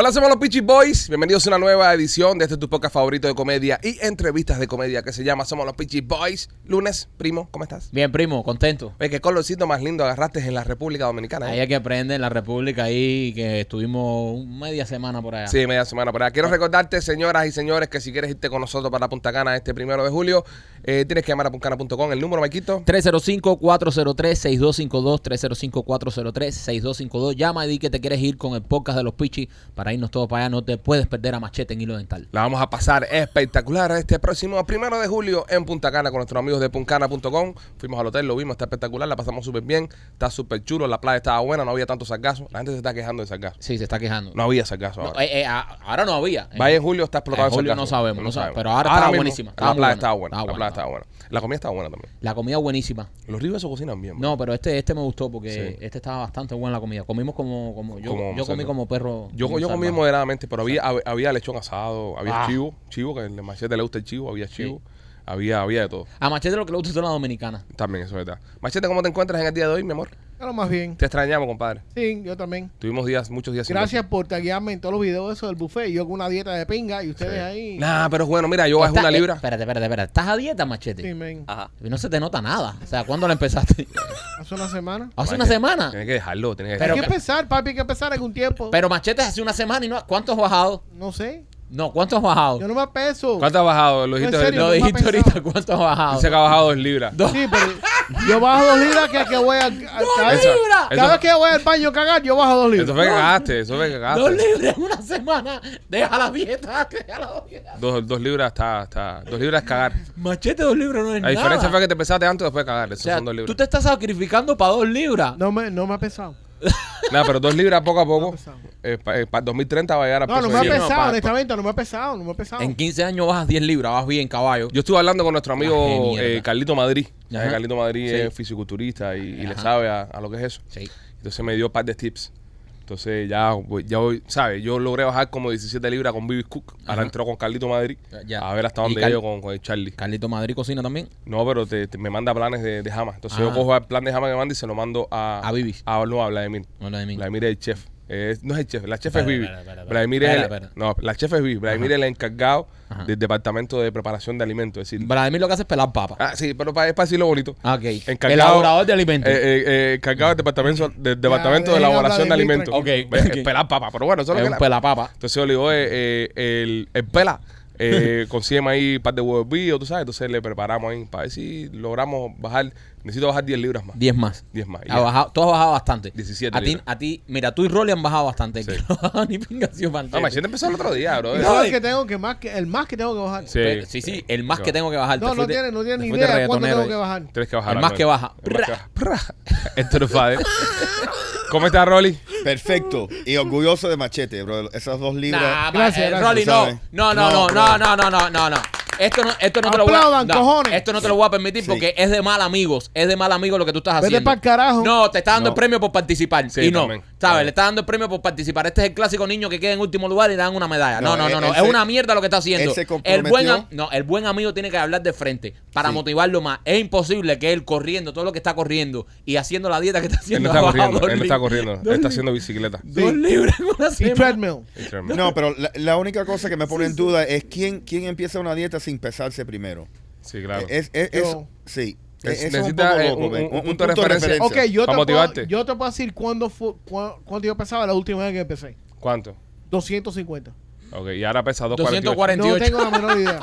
Hola, somos los Peachy Boys. Bienvenidos a una nueva edición de este tu podcast favorito de comedia y entrevistas de comedia que se llama Somos los Peachy Boys. Lunes, primo, ¿cómo estás? Bien, primo, contento. Qué colorcito más lindo agarraste en la República Dominicana. ¿eh? Ahí hay que aprender en la República ahí que estuvimos media semana por allá. Sí, media semana por allá. Quiero recordarte, señoras y señores, que si quieres irte con nosotros para Punta Cana este primero de julio, eh, tienes que llamar a puntacana.com. El número, Maquito. 305-403-6252, 305-403-6252. Llama y di que te quieres ir con el podcast de los Pichi para irnos todos para allá. No te puedes perder a Machete en Hilo Dental. La vamos a pasar espectacular este próximo primero de julio en Punta Cana con nuestros amigos de puncana.com. Fuimos al hotel, lo vimos, está espectacular, la pasamos súper bien, está súper chulo, la playa estaba buena, no había tanto sargazo. La gente se está quejando de sargazo. Sí, se está quejando. No había sargazo No, ahora. eh, eh, a- ahora no había. En julio está explotado En julio sargazo. no sabemos, no sabemos, pero ahora estaba mismo, buenísima, estaba La playa buena, estaba buena, la playa estaba buena. La comida estaba buena también. La comida buenísima. Los ríos se cocinan bien. No, pero este, este me gustó porque Sí. este estaba bastante buena la comida. Comimos como, como yo, Como yo comí como perro. Yo, yo comí moderadamente, pero había, hab- había lechón asado, había Ah. chivo, chivo, que el machete le gusta el chivo, había chivo, había, había de todo. A Machete lo que le gusta son las dominicanas. También, eso es verdad. Machete, ¿cómo te encuentras en el día de hoy, mi amor? Claro, más bien. Te extrañamos, compadre. Sí, yo también. Tuvimos días, muchos días sin Gracias por taguearme en todos los videos eso del buffet. Yo con una dieta de pinga y ustedes ahí. Nah, pero es bueno, mira, yo bajé Está- una eh, libra. espérate, espérate, espérate. ¿Estás a dieta, Machete? Sí, men. Y no se te nota nada. O sea, ¿cuándo la empezaste? Hace una semana. Hace una Machete, semana. Tienes que dejarlo, tienes que Pero hay que empezar, papi, hay que empezar un tiempo. Pero Machete hace una semana y no. ¿Cuánto has bajado? no sé. No, ¿cuánto has bajado? Yo no me peso. ¿Cuánto has bajado? Lo dijiste En serio, Lo ahorita. no dijiste pensado. ahorita, ¿cuánto has bajado? Dice que ha bajado dos libras. Dos. Sí, pero yo bajo dos libras que, que voy a. cada, vez- Eso- libras! cada eso- vez que voy al baño a cagar, yo bajo dos Eso libras. fue que cagaste, eso fue que Dos cagaste. libras en una semana. Deja la dieta. Deja la dieta. Dos, dos libras está, está. Dos libras es cagar. Machete, dos libras no es La nada. diferencia fue que te pesaste antes después de cagar. O Esos sea, son dos libras. tú te estás sacrificando para dos libras. No me, no me ha pesado. Nada, pero dos libras poco a poco. eh, Para 2030 va a llegar a No, peso no me de ha diez. no, pesado, pa- honestamente, no me ha pesado, no me ha pesado. En 15 años bajas 10 libras, vas bien, caballo. Yo estuve hablando con nuestro amigo Ah, qué mierda. eh, Carlito Madrid. Ajá. Eh, Carlito Madrid Sí. es fisiculturista y, y le Ajá. sabe a, a lo que es eso. Sí. Entonces me dio un par de tips. Entonces ya, voy- ya voy, ¿sabes? Yo logré bajar como 17 libras con Bibi Cook. Ahora entró con Carlito Madrid. Ya. A ver hasta dónde llego con, con el Charlie. Carlito Madrid cocina también. No, pero te, te- me manda planes de, de jama. Entonces yo Ah. cojo el plan de jama que manda y se lo mando a... A Bibi. A, no, a Vladimir. No la de mí. Vladimir es el chef. Es- no es el chef, la chef es Vivi. Vladimir es el. No, la chef es Vivi. Vladimir es el encargado Ajá. del departamento de preparación de alimentos. Es decir, Vladimir lo que hace es pelar papas. ah, sí, pero para, es para decirlo bonito. Ah, ok. Encargado- Elaborador de alimentos. Eh, eh, eh, encargado del departamento, del departamento de elaboración de alimentos. tranquilo. Ve, Ok, ok. Pelar papa, pero bueno, eso es lo es que un la- pelapapa. Entonces yo le digo, eh, eh, el, el pela, eh, consígueme ahí un par de huevos tú sabes. Entonces le preparamos ahí para ver si logramos bajar. Necesito bajar 10 libras más. 10 más. 10 más. Ha bajado, tú has bajado bastante. 17 a ti, a ti, mira, tú y Rolly han bajado bastante. Sí. No ni pingación No, Machete empezó el otro día, bro. No, y- que tengo que más que el más que tengo que bajar. Sí. Pero- sí, sí, el más que tengo que bajar. No, no fuiste- tiene, no tiene te ni idea cuánto reggaetonero tengo que bajar. Tienes que bajar. El más que baja. El. Esto es Fader. ¿Cómo estás, Rolly? Perfecto. Y orgulloso de Machete, bro. Esas dos libras. Nah, Gracias, eh, gracias. Rolly, no. No, no, no, no, No, no, no, no, no. Esto no, esto no te lo voy a Aplaudan, no, cojones. Esto no te lo voy a permitir Sí. porque es de mal amigos. Es de mal amigo lo que tú estás Vete haciendo. pa'l carajo. No, te está dando No. el premio por participar. Sí, y no. también. ¿Sabes? Le está dando el premio por participar. Este es el clásico niño que queda en último lugar y le dan una medalla. No, no, No, no, él- no. él Es una mierda lo que está haciendo. él se el buen, no, el buen amigo tiene que hablar de frente para Sí. motivarlo más. Es imposible que él corriendo todo lo que está corriendo y haciendo la dieta que está Él haciendo. no está corriendo, él no está corriendo. Dos Él está haciendo bicicleta. Dos libras en una Y treadmill. No, pero la, la única cosa que me pone en duda es quién, quién empieza una dieta sin pesarse primero. Sí, claro. Es, es, Yo. es- sí. Es- un necesita, poco eh, loco, un- un punto de referencia. Ok, yo Pa' te, puedo, motivarte. yo te puedo decir cuándo fue, cuánto yo pesaba la última vez que empecé. ¿Cuánto? 250. Ok, y ahora pesa 248. 248. No tengo la menor idea.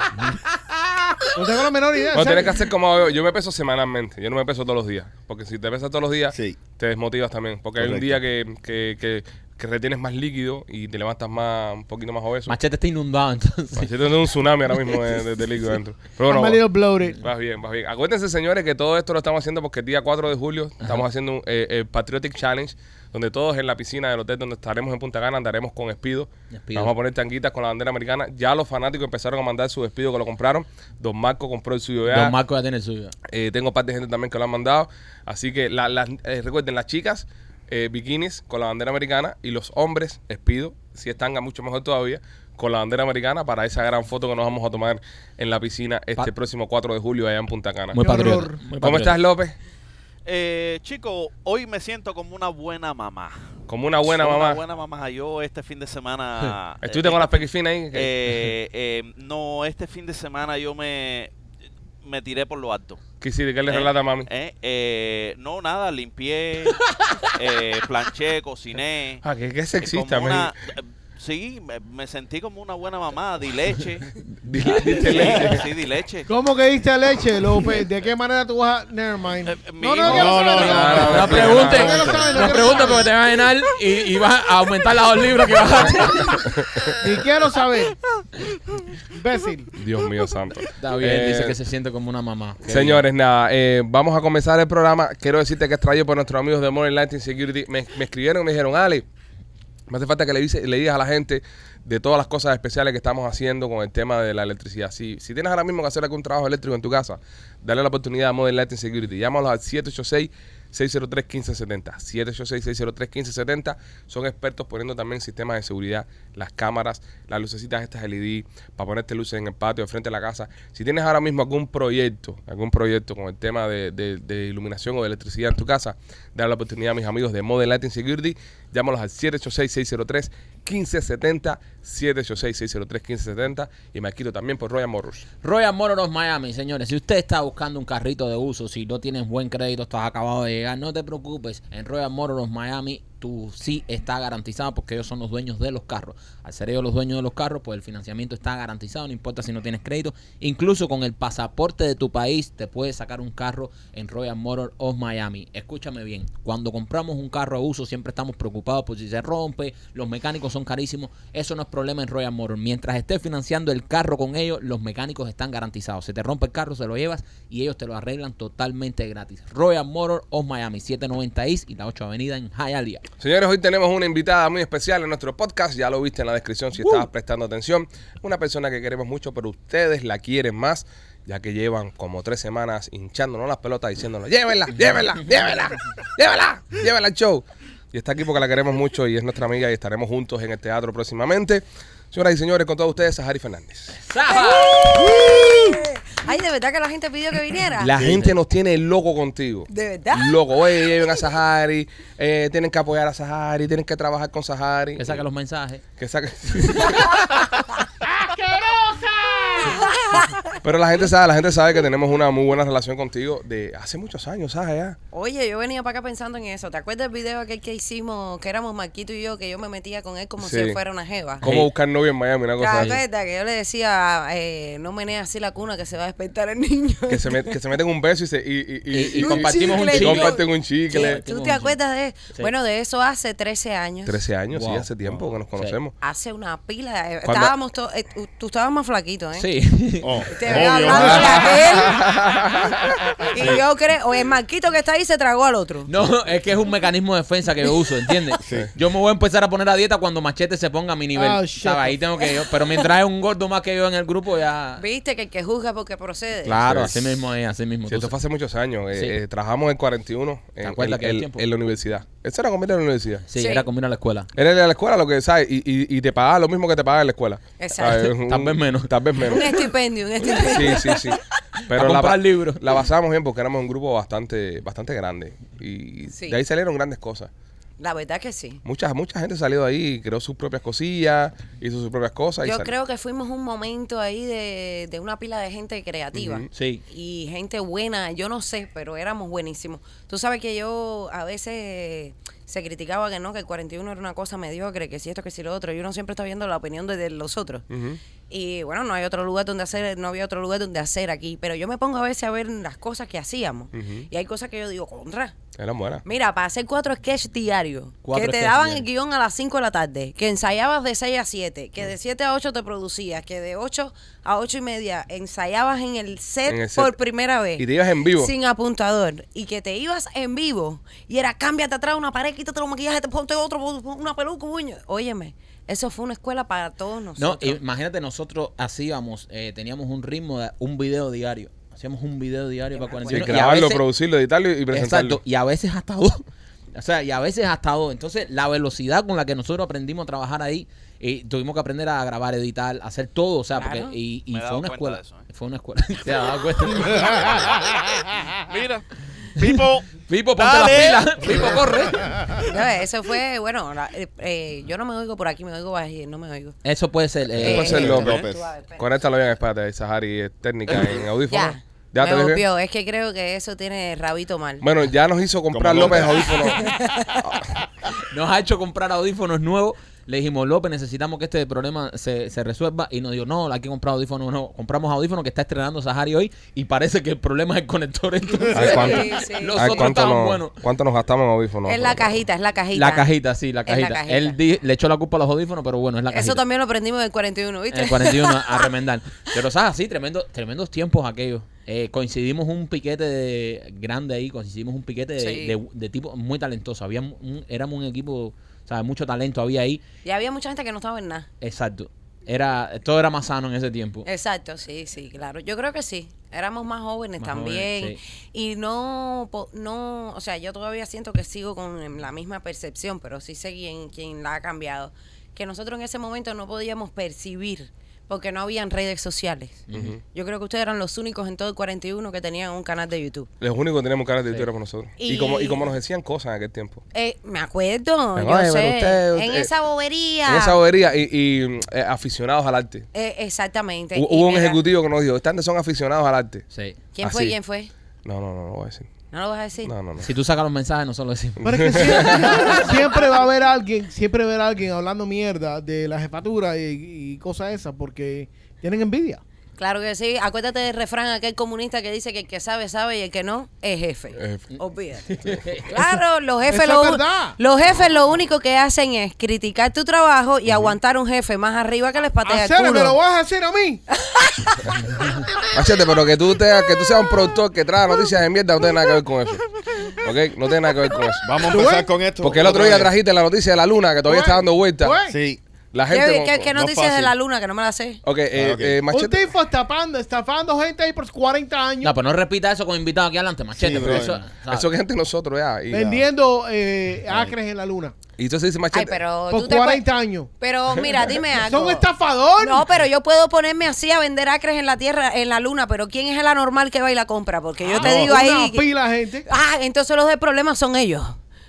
no tengo la menor idea. No, ¿sabes? tienes que hacer como yo. Yo me peso semanalmente. Yo no me peso todos los días. Porque si te pesas todos los días, Sí. te desmotivas también. Porque hay un día que, que, que, que retienes más líquido y te levantas más un poquito más obeso. Machete está inundado entonces. Machete tiene un tsunami ahora mismo de, de- de líquido dentro. Pero bueno, bloated. vas bien, vas bien. Acuérdense, señores, que todo esto lo estamos haciendo porque el día 4 de julio estamos haciendo un, eh, el Patriotic Challenge, donde todos en la piscina del hotel donde estaremos en Punta Cana andaremos con Espido. Espido. Vamos a poner tanguitas con la bandera americana. Ya los fanáticos empezaron a mandar su despido que lo compraron. Don Marco compró el suyo ya. Don Marco ya tiene el suyo. Eh, tengo parte de gente también que lo han mandado. Así que la- las- eh, recuerden, las chicas, eh, bikinis con la bandera americana y los hombres, espido, si es tanga mucho mejor todavía, con la bandera americana para esa gran foto que nos vamos a tomar en la piscina este Pa- próximo 4 de julio allá en Punta Cana. Muy Qué patriota. horror. muy ¿Cómo patriota. estás, López? Eh, chico, hoy me siento como una buena mamá. Como una buena Soy mamá. Una buena mamá. Yo este fin de semana. ¿Estuviste eh, con las pequifinas ahí? eh, eh, no, este fin de semana yo me me tiré por lo alto. ¿Qué hiciste? ¿Qué le Eh, relata a mami? eh, eh, no, nada, limpié, eh, planché, cociné. Ah, que, que sexista, una- Sí, me, me sentí como una buena mamá, di leche. Di- diste leche. Sí, di leche. ¿Cómo que diste leche, López? ¿De qué manera tú vas a...? Never mind. Eh, mi no, no, No, no, no, no, No no, preguntes, no, preguntes porque te vas a llenar y, y vas a aumentar los libros que vas a hacer. Ni quiero saber. Imbécil. Dios mío santo. Está bien, Eh, dice que se siente como una mamá. Qué Señores, nada, eh, vamos a comenzar el programa. Quiero decirte que es traído por nuestros amigos de Modern Lighting Security. Me, me escribieron y me dijeron, Ale, me hace falta que le, digas a la gente de todas las cosas especiales que estamos haciendo con el tema de la electricidad. Si, si tienes ahora mismo que hacer algún trabajo eléctrico en tu casa, dale la oportunidad a Modern Lighting Security. Llámalos al 786 603-1570. 786-603-1570. Son expertos poniendo también sistemas de seguridad, las cámaras, las lucecitas estas LED, para ponerte luces en el patio, de frente a la casa. Si tienes ahora mismo algún proyecto, algún proyecto con el tema de, iluminación o de electricidad en tu casa, dale la oportunidad a mis amigos de Modern Lighting Security. Llámalos al 786-603-1570. 786-603-1570. Y me quito también por Royal Motors. Royal Motors Miami, señores. Si usted está buscando un carrito de uso, si no tienes buen crédito, estás acabado de llegar, no te preocupes. En Royal Motors Miami, tú sí está garantizado porque ellos son los dueños de los carros. Al ser ellos los dueños de los carros, pues el financiamiento está garantizado, no importa si no tienes crédito. Incluso con el pasaporte de tu país, te puedes sacar un carro en Royal Motors of Miami. Escúchame bien, cuando compramos un carro a uso, siempre estamos preocupados por si se rompe, los mecánicos son carísimos. Eso no es problema en Royal Motors. Mientras estés financiando el carro con ellos, los mecánicos están garantizados. Se te rompe el carro, se lo llevas y ellos te lo arreglan totalmente gratis. Royal Motors of Miami, 790 East y la 8 Avenida en Hialeah. Señores, hoy tenemos una invitada muy especial en nuestro podcast. Ya lo viste en la descripción si estabas prestando atención. Una persona que queremos mucho, pero ustedes la quieren más, ya que llevan como tres semanas hinchándonos las pelotas diciéndonos, llévenla, llévenla, llévenla, llévenla, llévenla al show. Y está aquí porque la queremos mucho y es nuestra amiga y estaremos juntos en el teatro próximamente. Señoras y señores, con todos ustedes, Sahari Fernández. Ay, ¿de verdad que la gente pidió que viniera? La gente nos tiene loco contigo. ¿De verdad? Loco, oye, lleven a Sahari, eh, tienen que apoyar a Sahari, tienen que trabajar con Sahari. Que saca los mensajes. Que saque. Pero la gente sabe, la gente sabe que tenemos una muy buena relación contigo de hace muchos años, ¿sabes? Ya. Oye, yo venía para acá pensando en eso. ¿Te acuerdas del video aquel que hicimos, que éramos Marquito y yo, que yo me metía con él como Sí. si él fuera una jeva? ¿Cómo buscar novio en Miami? Una ¿Te cosa así. acuerdas que yo le decía, eh, no menea así la cuna que se va a despertar el niño? Que se, met- que se meten un beso y, se, y, y, y- Y- y y- compartimos un y chicle. comparten un chicle. ¿Tú te acuerdas de eso? Sí. Bueno, de eso hace 13 años. 13 años, sí, hace tiempo que nos Sí. conocemos. Hace una pila. eh, Estábamos todos. eh, tú- tú estabas más flaquito, ¿eh? Sí. Oh, Te hablando de aquel. y yo creo, o el Marquito que está ahí se tragó al otro. No, es que es un mecanismo de defensa que yo uso, ¿entiendes? Yo me voy a empezar a poner a dieta cuando Machete se ponga a mi nivel. Shut ¿sabes? Ahí tengo que yo. Pero mientras hay un gordo más que yo en el grupo, ya. Viste que el que juzga porque procede. Claro, Sí. así mismo es, así mismo. Sí, esto fue hace muchos años. eh, Sí. eh, trabajamos en 41 en, en- en- tiempo? en la universidad. Eso era conmigo en la universidad. Sí, Sí. era como ir a la escuela. Era en la escuela lo que, ¿sabes? Y, y, y te pagaba lo mismo que te pagaba en la escuela. Exacto. Tal vez menos. Tal vez menos. Un estipendio, un estipendio. Sí, sí, sí. Pero la, ba- libros. la basamos bien porque éramos un grupo bastante, bastante grande. Y Sí. de ahí salieron grandes cosas. La verdad que sí. Mucha, mucha gente salió de ahí, creó sus propias cosillas, hizo sus propias cosas. y Yo creo que fuimos un momento ahí de, de una pila de gente creativa. Ujú. Sí. Y gente buena, yo no sé, pero éramos buenísimos. Tú sabes que yo a veces se criticaba que no, que el 41 era una cosa mediocre, que si esto, que si lo otro. Y uno siempre está viendo la opinión de, de los otros. Ujú. Y bueno, no hay otro lugar donde hacer, no había otro lugar donde hacer aquí. Pero yo me pongo a veces a ver las cosas que hacíamos. Y hay cosas que yo digo, contra. Eran buenas. Mira, para hacer cuatro sketches diarios, Cuatro que te daban el guion a las 5 de la tarde, que ensayabas de 6 a 7, que de 7 a 8 te producías, que de 8 a 8 y media ensayabas en el set, En el set. por primera vez. Y te ibas en vivo. Sin apuntador. Y que te ibas en vivo. Y era, cámbiate atrás una pared, quítate los maquillajes, te ponte otro, una peluca, buño. Óyeme, eso fue una escuela para todos No, nosotros. imagínate, nosotros hacíamos, eh, teníamos un ritmo de un video diario. Hacíamos un video diario para Sí, 41. y a grabarlo, veces- producirlo, editarlo y presentarlo. Exacto, y a veces hasta dos. O sea, y a veces hasta dos. Entonces, la velocidad con la que nosotros aprendimos a trabajar ahí Y tuvimos que aprender a grabar, editar, hacer todo, o sea, Claro. porque y, y he fue una escuela. eso, ¿eh? Fue una escuela. ¿Te has dado cuenta? Mira, Pipo, Pipo, ponte Dale. las pilas. Pipo, corre. No, eso fue, bueno, la- eh, eh, yo no me oigo por aquí, me oigo bajito, no me oigo. Eso puede ser. eh, puede ser eh, López. López. Conéctalo bien, espérate, Sahari, es técnica en audífono. Ya, ¿Ya me te dije? golpeó, es que creo que eso tiene rabito mal. Bueno, ya nos hizo comprar Como López López. audífonos. nos ha hecho comprar audífonos nuevos. Le dijimos, López, necesitamos que este problema se, se resuelva. Y nos dijo, no, hay que comprar audífonos nuevos. Compramos audífonos que está estrenando Sahari hoy. Y parece que el problema es el conector. Entonces, Ay, ¿cuánto? Sí, sí. los Ay, otros ¿cuánto, estaban nos, buenos. ¿Cuánto nos gastamos en audífonos? es la cajita, es la cajita. La cajita, sí, la cajita. Él di- le echó la culpa a los audífonos, pero bueno, es la cajita. Eso también lo aprendimos en el 41, ¿viste? En el 41 a remendar. Pero, ¿sabes? Sí, tremendo, tremendos tiempos aquellos. Eh, coincidimos un piquete de, grande ahí, coincidimos un piquete de, Sí. de- de tipo muy talentoso. Había un- éramos un equipo, ¿sabes? Mucho talento había ahí. Y había mucha gente que no estaba en nada. Exacto. Era, todo era más sano en ese tiempo. Exacto, sí, sí, claro. Yo creo que sí. Éramos más jóvenes Más también. jóvenes, Y no, no, o sea, yo todavía siento que sigo con la misma percepción, pero sí sé quién, quién la ha cambiado. Que nosotros en ese momento no podíamos percibir porque no habían redes sociales. Yo creo que ustedes eran los únicos en todo el 41 que tenían un canal de YouTube. Los únicos que tenemos cara de editora por nosotros. Y, Y- como, y como nos decían cosas en aquel tiempo. Eh, me acuerdo, yo sé. usted- en esa bobería. En esa bobería y, y, eh, aficionados al arte. Eh, exactamente. Hubo un ejecutivo que nos dijo, están son aficionados al arte. Sí. ¿Quién fue? ¿Quién fue? No, no, no, no lo voy a decir. ¿No lo vas a decir? No, no, no. Si tú sacas los mensajes, nosotros lo decimos. Pero es que siempre, siempre va a haber alguien, siempre va a haber alguien hablando mierda de la jefatura y, y cosas esas porque tienen envidia. Claro que sí. Acuérdate del refrán aquel comunista que dice que el que sabe, sabe y el que no es jefe. Eh, Olvídate. Claro, los jefes, Eso lo, es verdad. los jefes lo único que hacen es criticar tu trabajo y aguantar un jefe más arriba que les patea el Hacer, me lo culo. vas a hacer a mí. Machete, pero que tú, te, que tú seas un productor que trae noticias de mierda no tiene nada que ver con eso. ¿Ok? No tiene nada que ver con eso. Vamos a ¿Tú empezar con esto. Porque el otro día trajiste la noticia de la luna que todavía está dando vuelta. Sí. La gente. ¿Qué, con- qué- qué no noticias de la luna que no me la sé? Ok, eh, Ah, ok. eh, Un Machete. tipo estafando, estafando gente ahí por 40 años, No, pero no repita eso con invitados aquí adelante, machete. Sí, pero eso, ¿sabes? Eso que gente nosotros ya. Y, vendiendo eh, acres en la luna. y entonces dice Machete. Ay, pero Por tú te 40 puedes- años. Pero mira, dime algo. Son estafadores. No, pero yo puedo ponerme así a vender acres en la tierra, en la luna, pero ¿quién es el anormal que va y la compra? Porque yo te No, digo una ahí. que- pila de gente. Ah, entonces los del problema son ellos.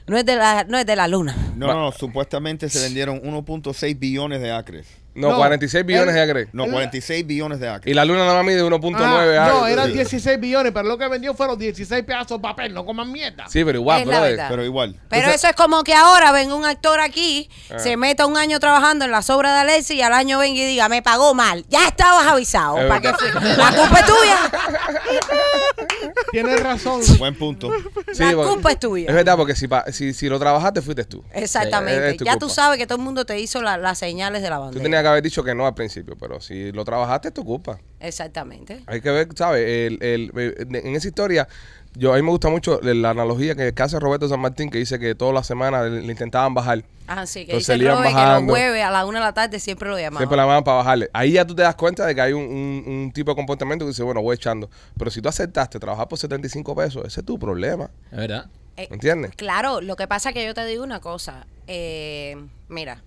No es de la, no es de la luna. No, no, supuestamente se vendieron 1.6 billones de acres. No, No, 46 billones de acres. No, Él- 46 billones de acres. Y la luna nada más mide 1.9 Ah, no, acres. eran sí. 16 billones, pero lo que vendió fueron 16 pedazos de papel. No coman mierda. Sí, pero igual, Es la brother. verdad. Pero igual. Pero Entonces- eso es como que ahora venga un actor aquí, Ah. se meta un año trabajando en la sobra de Alexis y al año venga y diga, me pagó mal. Ya estabas avisado. Es ¿Para qué verdad. fue? La culpa es tuya. Tienes razón. Buen punto. Sí, la porque- culpa es tuya. Es verdad, porque si, pa- si, si lo trabajaste, fuiste tú. Exactamente. Es- tu ya culpa. tú sabes que todo el mundo te hizo la- las señales de la Tú bandera. tenías que haber dicho que no al principio, pero si lo trabajaste, es tu culpa. Exactamente. Hay que ver, ¿sabes? El, el- el- en esa historia, yo a mí me gusta mucho la analogía que hace Roberto San Martín, que dice que todas las semanas le, le intentaban bajar. Así que Entonces dice que los jueves a la una de la tarde siempre lo llamaban. Siempre la llamaban para bajarle. Ahí ya tú te das cuenta de que hay un, un- un tipo de comportamiento que dice, bueno, voy echando. Pero si tú aceptaste trabajar por 75 pesos, ese es tu problema. Es verdad. Eh, ¿Entiendes? Claro, lo que pasa es que yo te digo una cosa. eh, mira,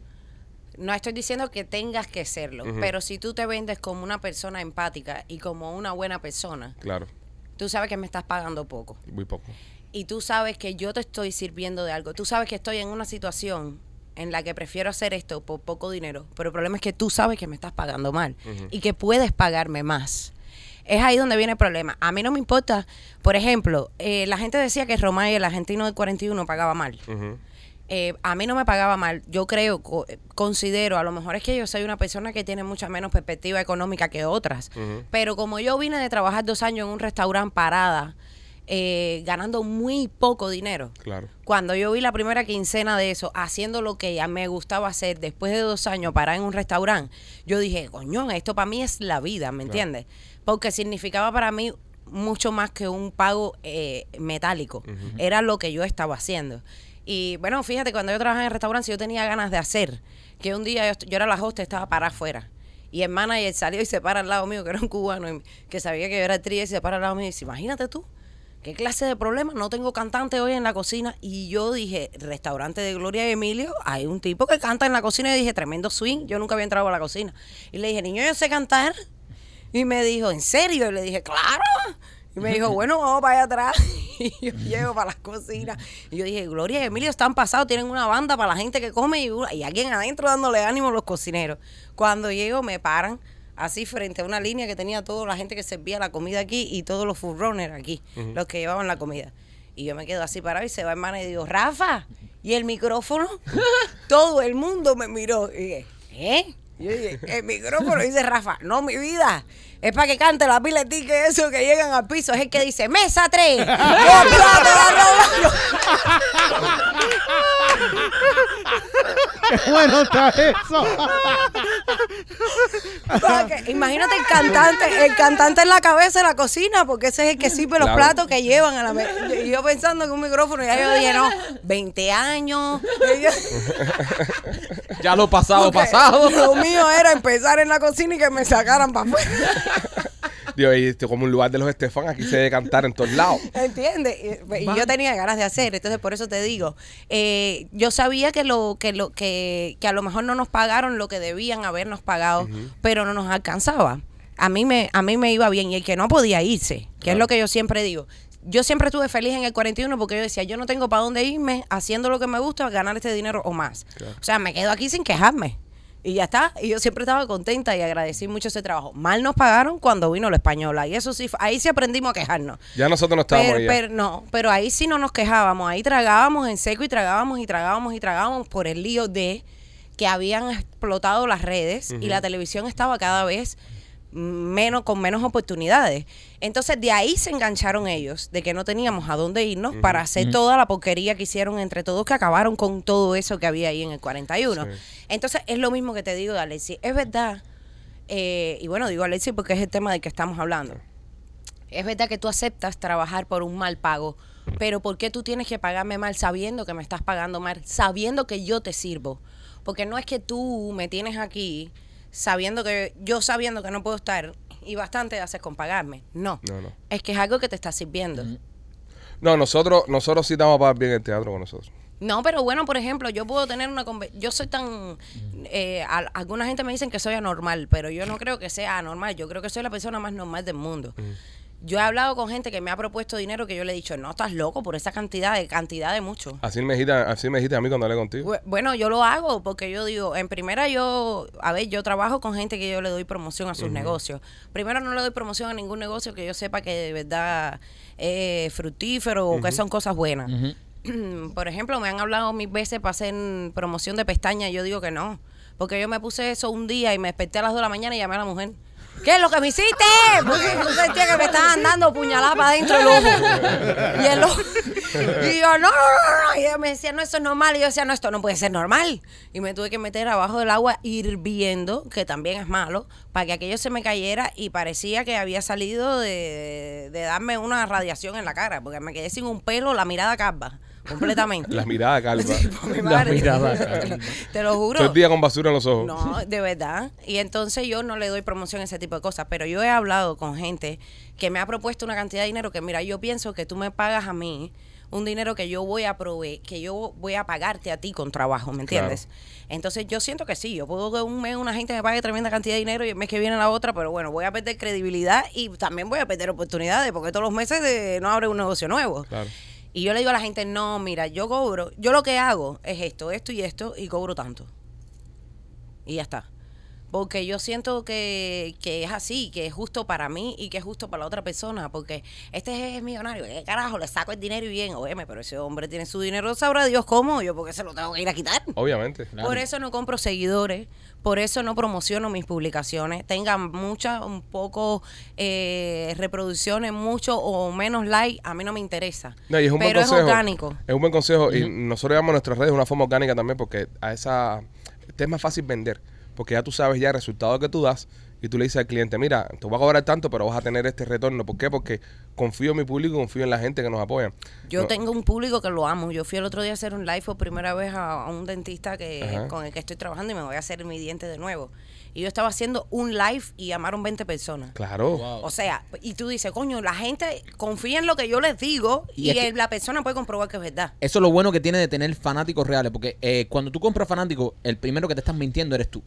no estoy diciendo que tengas que serlo, pero si tú te vendes como una persona empática y como una buena persona, Claro, tú sabes que me estás pagando poco. muy poco. Y tú sabes que yo te estoy sirviendo de algo. Tú sabes que estoy en una situación en la que prefiero hacer esto por poco dinero, pero el problema es que tú sabes que me estás pagando mal y que puedes pagarme más. Es ahí donde viene el problema. A mí no me importa, por ejemplo, eh, la gente decía que Romay, el argentino del 41, pagaba mal. Eh, a mí no me pagaba mal. Yo creo, eh, considero, a lo mejor es que yo soy una persona que tiene mucha menos perspectiva económica que otras. Pero como yo vine de trabajar dos años en un restaurante parada, eh, ganando muy poco dinero. Claro. Cuando yo vi la primera quincena de eso, haciendo lo que ya me gustaba hacer después de dos años parar en un restaurante, yo dije, coño, esto para mí es la vida, ¿me entiendes? Porque significaba para mí mucho más que un pago eh, metálico. Era lo que yo estaba haciendo. Y bueno, fíjate, cuando yo trabajaba en el restaurante, yo tenía ganas de hacer, que un día yo, era la host, estaba parada afuera. Y el manager salió y se para al lado mío, que era un cubano, que sabía que yo era actriz, y se para al lado mío y dice, imagínate tú, ¿Qué clase de problema? No tengo cantante hoy en la cocina. Y yo dije, restaurante de Gloria y Emilio, hay un tipo que canta en la cocina. Y dije, tremendo swing. Yo nunca había entrado a la cocina. Y le dije, niño, yo sé cantar. Y me dijo, ¿en serio? Y le dije, claro. Y me dijo, bueno, vamos para allá atrás. Y yo llego para las cocinas. Y yo dije, Gloria y Emilio están pasados, tienen una banda para la gente que come y, y alguien adentro dándole ánimo a los cocineros. Cuando llego, me paran así frente a una línea que tenía toda la gente que servía la comida aquí y todos los food runners aquí, los que llevaban la comida. Y yo me quedo así parado y se va hermana y digo, Rafa, ¿y el micrófono? Todo el mundo me miró. Y dije, ¿eh? Yo dije, el micrófono, dice Rafa, no, mi vida, es para que cante la pila de que eso que llegan al piso. Es el que dice, mesa 3, de Qué bueno está eso. Porque imagínate el cantante, el cantante en la cabeza de la cocina, porque ese es el que sirve los Claro. platos que llevan a la mesa. Y yo pensando en un micrófono, ya yo dije, no, 20 años. Yo- Ya lo pasado, pasado. Lo mío era empezar en la cocina y que me sacaran para afuera. Digo, y esto como un lugar de los Estefan, aquí se debe cantar en todos lados. ¿Entiendes? Y, y yo tenía ganas de hacer, entonces por eso te digo, eh, yo sabía que lo que lo que, que a lo mejor no nos pagaron lo que debían habernos pagado, pero no nos alcanzaba. A mí me a mí me iba bien y el que no podía irse, que es lo que yo siempre digo. Yo siempre estuve feliz en el 41 porque yo decía, yo no tengo para dónde irme haciendo lo que me gusta, ganar este dinero o más. O sea, me quedo aquí sin quejarme. Y ya está. Y yo siempre estaba contenta y agradecí mucho ese trabajo. Mal nos pagaron cuando vino la española. Y eso sí, ahí sí aprendimos a quejarnos. Ya nosotros no estábamos Pero, pero no, pero ahí sí no nos quejábamos, ahí tragábamos en seco y tragábamos y tragábamos y tragábamos por el lío de que habían explotado las redes y la televisión estaba cada vez menos con menos oportunidades. Entonces de ahí se engancharon ellos, de que no teníamos a dónde irnos para hacer toda la porquería que hicieron entre todos que acabaron con todo eso que había ahí en el 41. Sí. Entonces es lo mismo que te digo, Alexi, es verdad. eh, y bueno, digo Alexi porque es el tema del que estamos hablando. Es verdad que tú aceptas trabajar por un mal pago, pero ¿por qué tú tienes que pagarme mal sabiendo que me estás pagando mal, sabiendo que yo te sirvo? Porque no es que tú me tienes aquí sabiendo que yo sabiendo que no puedo estar y bastante haces con pagarme. No. No, no. Es que es algo que te está sirviendo. No, nosotros, nosotros sí estamos a pagar bien el teatro con nosotros. No, pero bueno, por ejemplo, yo puedo tener una yo soy tan eh, al- alguna gente me dicen que soy anormal, pero yo no creo que sea anormal, yo creo que soy la persona más normal del mundo. Yo he hablado con gente que me ha propuesto dinero que yo le he dicho, "No, estás loco por esa cantidad de cantidad de mucho." Así me dijiste, así me dijiste a mí cuando hablé contigo. Bu- Bueno, yo lo hago porque yo digo, en primera yo, a ver, yo trabajo con gente que yo le doy promoción a sus negocios. Primero no le doy promoción a ningún negocio que yo sepa que de verdad es fructífero o que son cosas buenas. Por ejemplo, me han hablado mil veces para hacer promoción de pestañas y yo digo que no. Porque yo me puse eso un día y me desperté a las 2 de la mañana y llamé a la mujer. ¿Qué es lo que me hiciste? Porque yo sentía que me estaban dando puñaladas para adentro del ojo. Y el ojo. Y yo, no, no, no. Y ella me decía, no, eso es normal. Y yo decía, no, esto no puede ser normal. Y me tuve que meter abajo del agua hirviendo, que también es malo, para que aquello se me cayera y parecía que había salido de, de darme una radiación en la cara, porque me quedé sin un pelo, la mirada calva, completamente. La mirada calva. Sí, por mi La madre. mirada calva. Te lo juro. Todo el día con basura en los ojos. No, de verdad. Y entonces yo no le doy promoción a ese tipo de cosas, pero yo he hablado con gente que me ha propuesto una cantidad de dinero que, mira, yo pienso que tú me pagas a mí un dinero que yo voy a proveer, que yo voy a pagarte a ti con trabajo, ¿me entiendes? Entonces yo siento que sí, yo puedo que un mes una gente me pague tremenda cantidad de dinero y el mes que viene la otra, pero bueno, voy a perder credibilidad y también voy a perder oportunidades porque todos los meses de- no abre un negocio nuevo. Claro. Y yo le digo a la gente, no, mira, yo cobro, yo lo que hago es esto, esto y esto, y cobro tanto. Y ya está. Porque yo siento que, que es así, que es justo para mí y que es justo para la otra persona. Porque este es millonario, ¿qué carajo? Le saco el dinero y bien. Óyeme, pero ese hombre tiene su dinero, sabrá Dios cómo. Yo, porque se lo tengo que ir a quitar. Obviamente. Por eso no compro seguidores, por eso no promociono mis publicaciones. Tengan muchas, un poco eh, reproducciones, mucho o menos like, a mí no me interesa. No, y es un Pero buen es consejo. orgánico. Es un buen consejo. Y nosotros llamamos nuestras redes de una forma orgánica también porque a esa. Te es más fácil vender. Porque ya tú sabes ya el resultado que tú das y tú le dices al cliente, mira, te voy a cobrar tanto, pero vas a tener este retorno. ¿Por qué? Porque confío en mi público y confío en la gente que nos apoya. Yo No, tengo un público que lo amo. Yo fui el otro día a hacer un live por primera vez a, a un dentista que Ajá. con el que estoy trabajando y me voy a hacer mi diente de nuevo. Y yo estaba haciendo un live y llamaron 20 personas. Claro. Wow. O sea, y tú dices, coño, la gente confía en lo que yo les digo Y y, es que- el- la persona puede comprobar que es verdad. Eso es lo bueno que tiene de tener fanáticos reales, porque eh, cuando tú compras fanáticos, el primero que te estás mintiendo eres tú.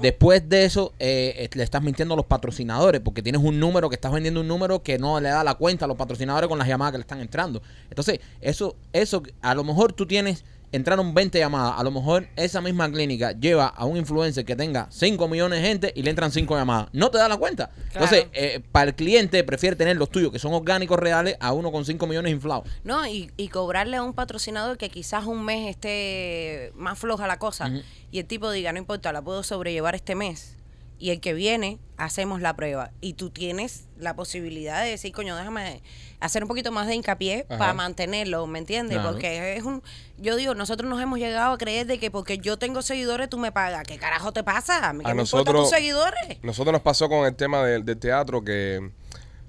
Después de eso, eh, eh, le estás mintiendo a los patrocinadores, porque tienes un número que estás vendiendo un número que no le da la cuenta a los patrocinadores con las llamadas que le están entrando. Entonces, eso, eso, a lo mejor tú tienes, entraron 20 llamadas, a lo mejor esa misma clínica lleva a un influencer que tenga 5 millones de gente y le entran 5 llamadas. No te da la cuenta. Entonces, eh, para el cliente prefiere tener los tuyos, que son orgánicos reales, a uno con 5 millones inflados. No, y, y cobrarle a un patrocinador que quizás un mes esté más floja la cosa y el tipo diga, no importa, la puedo sobrellevar este mes. Y el que viene, hacemos la prueba. Y tú tienes la posibilidad de decir, coño, déjame hacer un poquito más de hincapié Ajá. para mantenerlo, ¿me entiendes? Claro. Porque es un... Yo digo, nosotros nos hemos llegado a creer de que porque yo tengo seguidores, tú me pagas. ¿Qué carajo te pasa? ¿A mí qué A me nosotros- tus seguidores? Nosotros nos pasó con el tema del, del teatro que,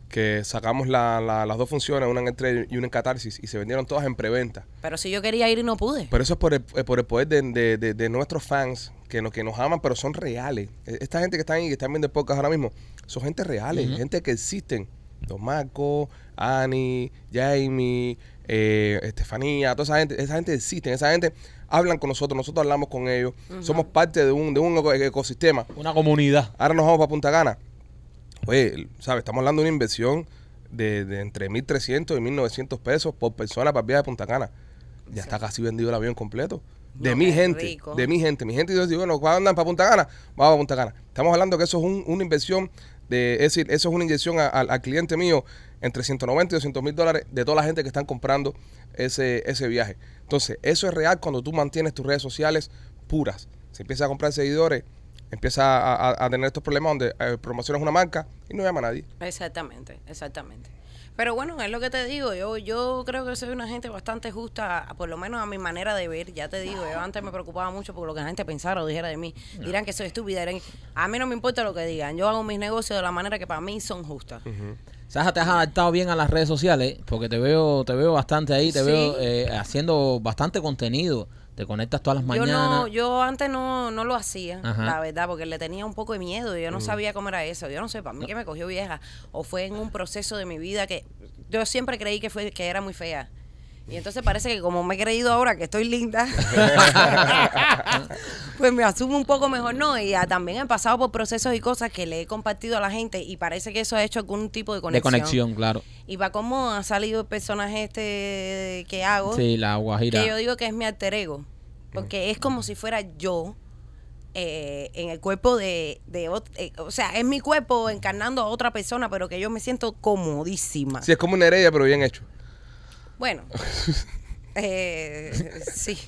que sacamos la- la- las dos funciones, una en Estrella y una en Catarsis, y se vendieron todas en preventa. Pero si yo quería ir y no pude. Pero eso es por el, eh, por el poder de, de- de- de nuestros fans que nos, que nos aman, pero son reales. E- Esta gente que está ahí, que están viendo podcast ahora mismo, son gente reales, gente que existen. Don Marco, Ani, Jamie, eh, Estefanía, toda esa gente, esa gente existe, esa gente hablan con nosotros, nosotros hablamos con ellos, somos parte de un, de un eco- ecosistema. Una comunidad. Ahora nos vamos para Punta Cana. Oye, ¿sabes? Estamos hablando de una inversión de, de entre 1.300 y 1.900 pesos por persona para el viaje a Punta Cana. Ya está casi vendido el avión completo. De No, mi gente, rico. de mi gente. Mi gente dice, bueno, ¿cuándo andan para Punta Cana? Vamos a Punta Cana. Estamos hablando que eso es un- una inversión, de, es decir, eso es una inyección a- al- al cliente mío entre 190 y 200 mil dólares de toda la gente que están comprando ese, ese viaje. Entonces, eso es real cuando tú mantienes tus redes sociales puras. Se empieza a comprar seguidores, empieza a, a- a tener estos problemas donde eh, promocionas una marca y no llama a nadie. Exactamente, exactamente. Pero bueno, es lo que te digo, yo yo creo que soy una gente bastante justa, por lo menos a mi manera de ver, ya te digo, yo antes me preocupaba mucho por lo que la gente pensara o dijera de mí. Dirán que soy estúpida, dirán, a mí no me importa lo que digan, yo hago mis negocios de la manera que para mí son justas. Saja, te has adaptado bien a las redes sociales, porque te veo, te veo bastante ahí, te Sí. veo eh, haciendo bastante contenido. Te conectas todas las Yo mañanas. no, yo antes no, no lo hacía, Ajá. la verdad, porque le tenía un poco de miedo, yo no sabía cómo era eso, yo no sé, para mí que me cogió vieja, o fue en un proceso de mi vida que yo siempre creí que fue que era muy fea. Y entonces parece que como me he creído ahora que estoy linda, pues me asumo un poco mejor, ¿no? Y también he pasado por procesos y cosas que le he compartido a la gente y parece que eso ha hecho algún tipo de de conexión. conexión, claro. Y para cómo ha salido el personaje este que hago, Sí, la guajira. que yo digo que es mi alter ego. Porque es como si fuera yo eh, en el cuerpo de, eh, o sea, es mi cuerpo encarnando a otra persona, pero que yo me siento comodísima. Sí, es como una heredia, pero bien hecho. Bueno, eh, sí.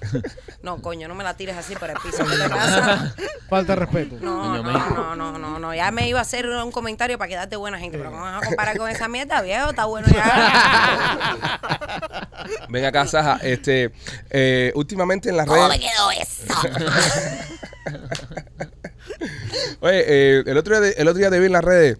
No, coño, no me la tires así por el piso. ¿Qué te pasa? Falta de respeto. No, no, no, no, no, no. Ya me iba a hacer un comentario para quedarte buena gente, pero ¿cómo vas a comparar con esa mierda, viejo? Está bueno ya. Ven acá, Saja. Este, eh, últimamente en las ¿Cómo redes. me quedó eso? Oye, eh, el, otro día de- el otro día te vi en las redes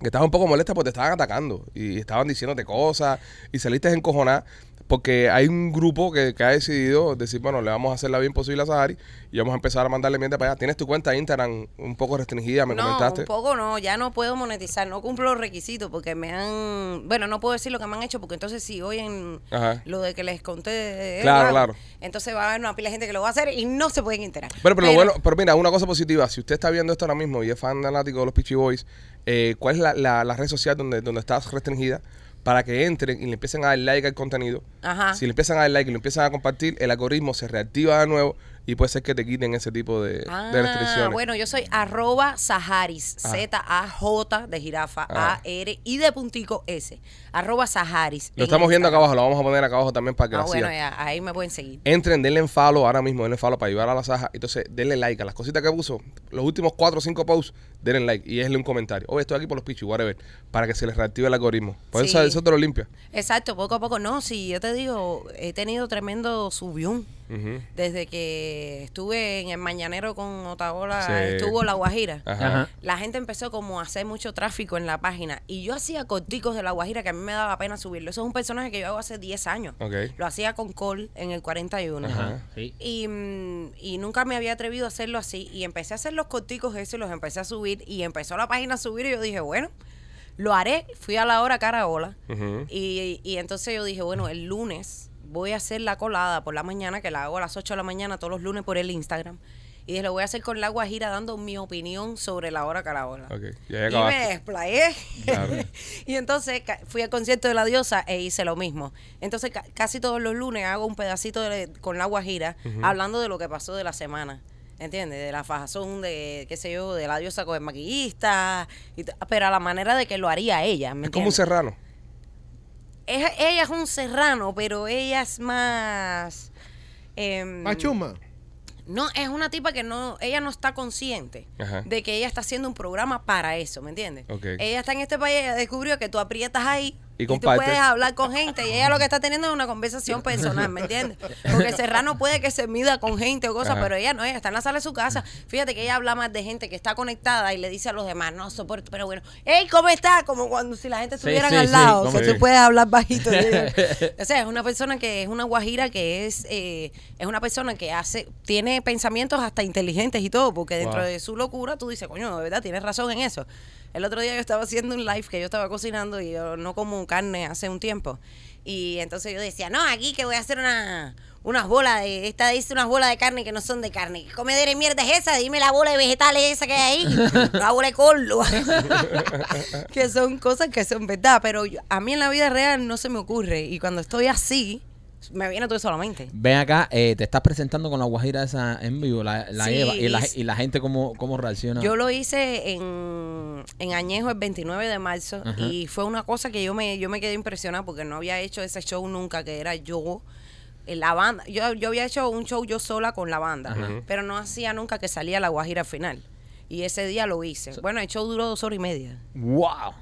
que estabas un poco molesta porque te estaban atacando y estaban diciéndote cosas y saliste encojonada porque hay un grupo que, que ha decidido decir, bueno, le vamos a hacer la bien posible a Sahari y vamos a empezar a mandarle mierda para allá. Tienes tu cuenta de Instagram un poco restringida, me no, comentaste. un poco no, ya no puedo monetizar, no cumplo los requisitos porque me han, bueno, no puedo decir lo que me han hecho porque entonces si oyen Ajá. lo de que les conté, de Claro, claro. entonces va a haber una pila de gente que lo va a hacer y no se pueden enterar. Pero, pero, lo bueno, pero mira, una cosa positiva, si usted está viendo esto ahora mismo y es fan fanático de los Peachy Boys, eh, ¿cuál es la, la- la red social donde, donde estás restringida? Para que entren y le empiecen a dar like al contenido. Ajá. Si le empiezan a dar like y lo empiezan a compartir, el algoritmo se reactiva de nuevo y puede ser que te quiten ese tipo de, Ah, de restricciones. bueno, yo soy arroba Saharis, Ah. Z-A-J de jirafa, Ah. A-R y de puntico S, arroba Saharis. Lo en estamos viendo acá abajo, lo vamos a poner acá abajo también para que Ah, la bueno, sigan. ya, ahí me pueden seguir. Entren, denle en follow ahora mismo, denle follow para ayudar a la Saja. Entonces, denle like a las cositas que puso. Los últimos 4 o 5 posts, denle like y déjenle un comentario. Oye, estoy aquí por los Peachy, whatever. Para que se les reactive el algoritmo. Por eso, Sí. eso te lo limpia. Exacto, poco a poco. No, sí, yo te digo, he tenido tremendo subión. Desde que estuve en el Mañanero con Otaola, Sí. estuvo La Guajira. Ajá. Ajá. La gente empezó como a hacer mucho tráfico en la página. Y yo hacía corticos de La Guajira que a mí me daba pena subirlo. Eso es un personaje que yo hago hace 10 años. Lo hacía con Cole en el 41. Ajá. Sí. Y, mm, y nunca me había atrevido a hacerlo así. Y empecé a hacer los corticos esos y los empecé a subir. Y empezó la página a subir y yo dije, bueno, lo haré. Fui a la hora Caraola. Y, y entonces yo dije, bueno, el lunes voy a hacer la colada por la mañana, que la hago a las 8 de la mañana todos los lunes por el Instagram. Y dije, lo voy a hacer con la Guajira dando mi opinión sobre la hora Caraola. Ok. Y me desplayé. Claro. y entonces fui al concierto de la diosa e hice lo mismo. Entonces ca- casi todos los lunes hago un pedacito de- con la Guajira hablando de lo que pasó de la semana. ¿Entiendes? De la fajazón de, qué sé yo, de la diosa con el maquillista. y pero a la manera de que lo haría ella. ¿me Es como un serrano. Es- ella es un serrano, pero ella es más... em, Machuma. no, es una tipa que no, ella no está consciente Ajá. de que ella está haciendo un programa para eso, ¿me entiendes? Ok. Ella está en este país, ella descubrió que tú aprietas ahí Y y, tú puedes hablar con gente y ella lo que está teniendo es una conversación personal, ¿me entiendes? Porque Serrano puede que se mida con gente o cosas, Ajá. pero ella no, ella está en la sala de su casa. Fíjate que ella habla más de gente que está conectada y le dice a los demás, no soporto, pero bueno, hey, ¿cómo está? Como cuando si la gente Sí, estuvieran sí, al sí, lado, como que tú puedes hablar bajito. o sea, es una persona que es una guajira que es, eh, es una persona que hace, tiene pensamientos hasta inteligentes y todo, porque dentro Wow. de su locura tú dices, coño, de verdad, tienes razón en eso. El otro día yo estaba haciendo un live que yo estaba cocinando y yo no como carne hace un tiempo. Y entonces yo decía, no, aquí que voy a hacer una, unas bolas de, esta dice unas bolas de carne que no son de carne. ¿Qué comedera de mierda es esa? Dime la bola de vegetales esa que hay ahí. La bola de collo. que son cosas que son verdad, pero a mí en la vida real no se me ocurre. Y cuando estoy así, me viene todo eso a la mente. Ven acá, eh, te estás presentando con la guajira esa en vivo, la, la Sí, Eva, y la, y la gente cómo, cómo reacciona. Yo lo hice en, en Añejo el 29 de marzo Ajá. y fue una cosa que yo me, yo me quedé impresionada porque no había hecho ese show nunca, que era yo, en la banda. Yo, yo había hecho un show yo sola con la banda, pero no hacía nunca que salía la guajira al final. Y ese día lo hice. Bueno, el show duró dos horas y media. ¡Wow!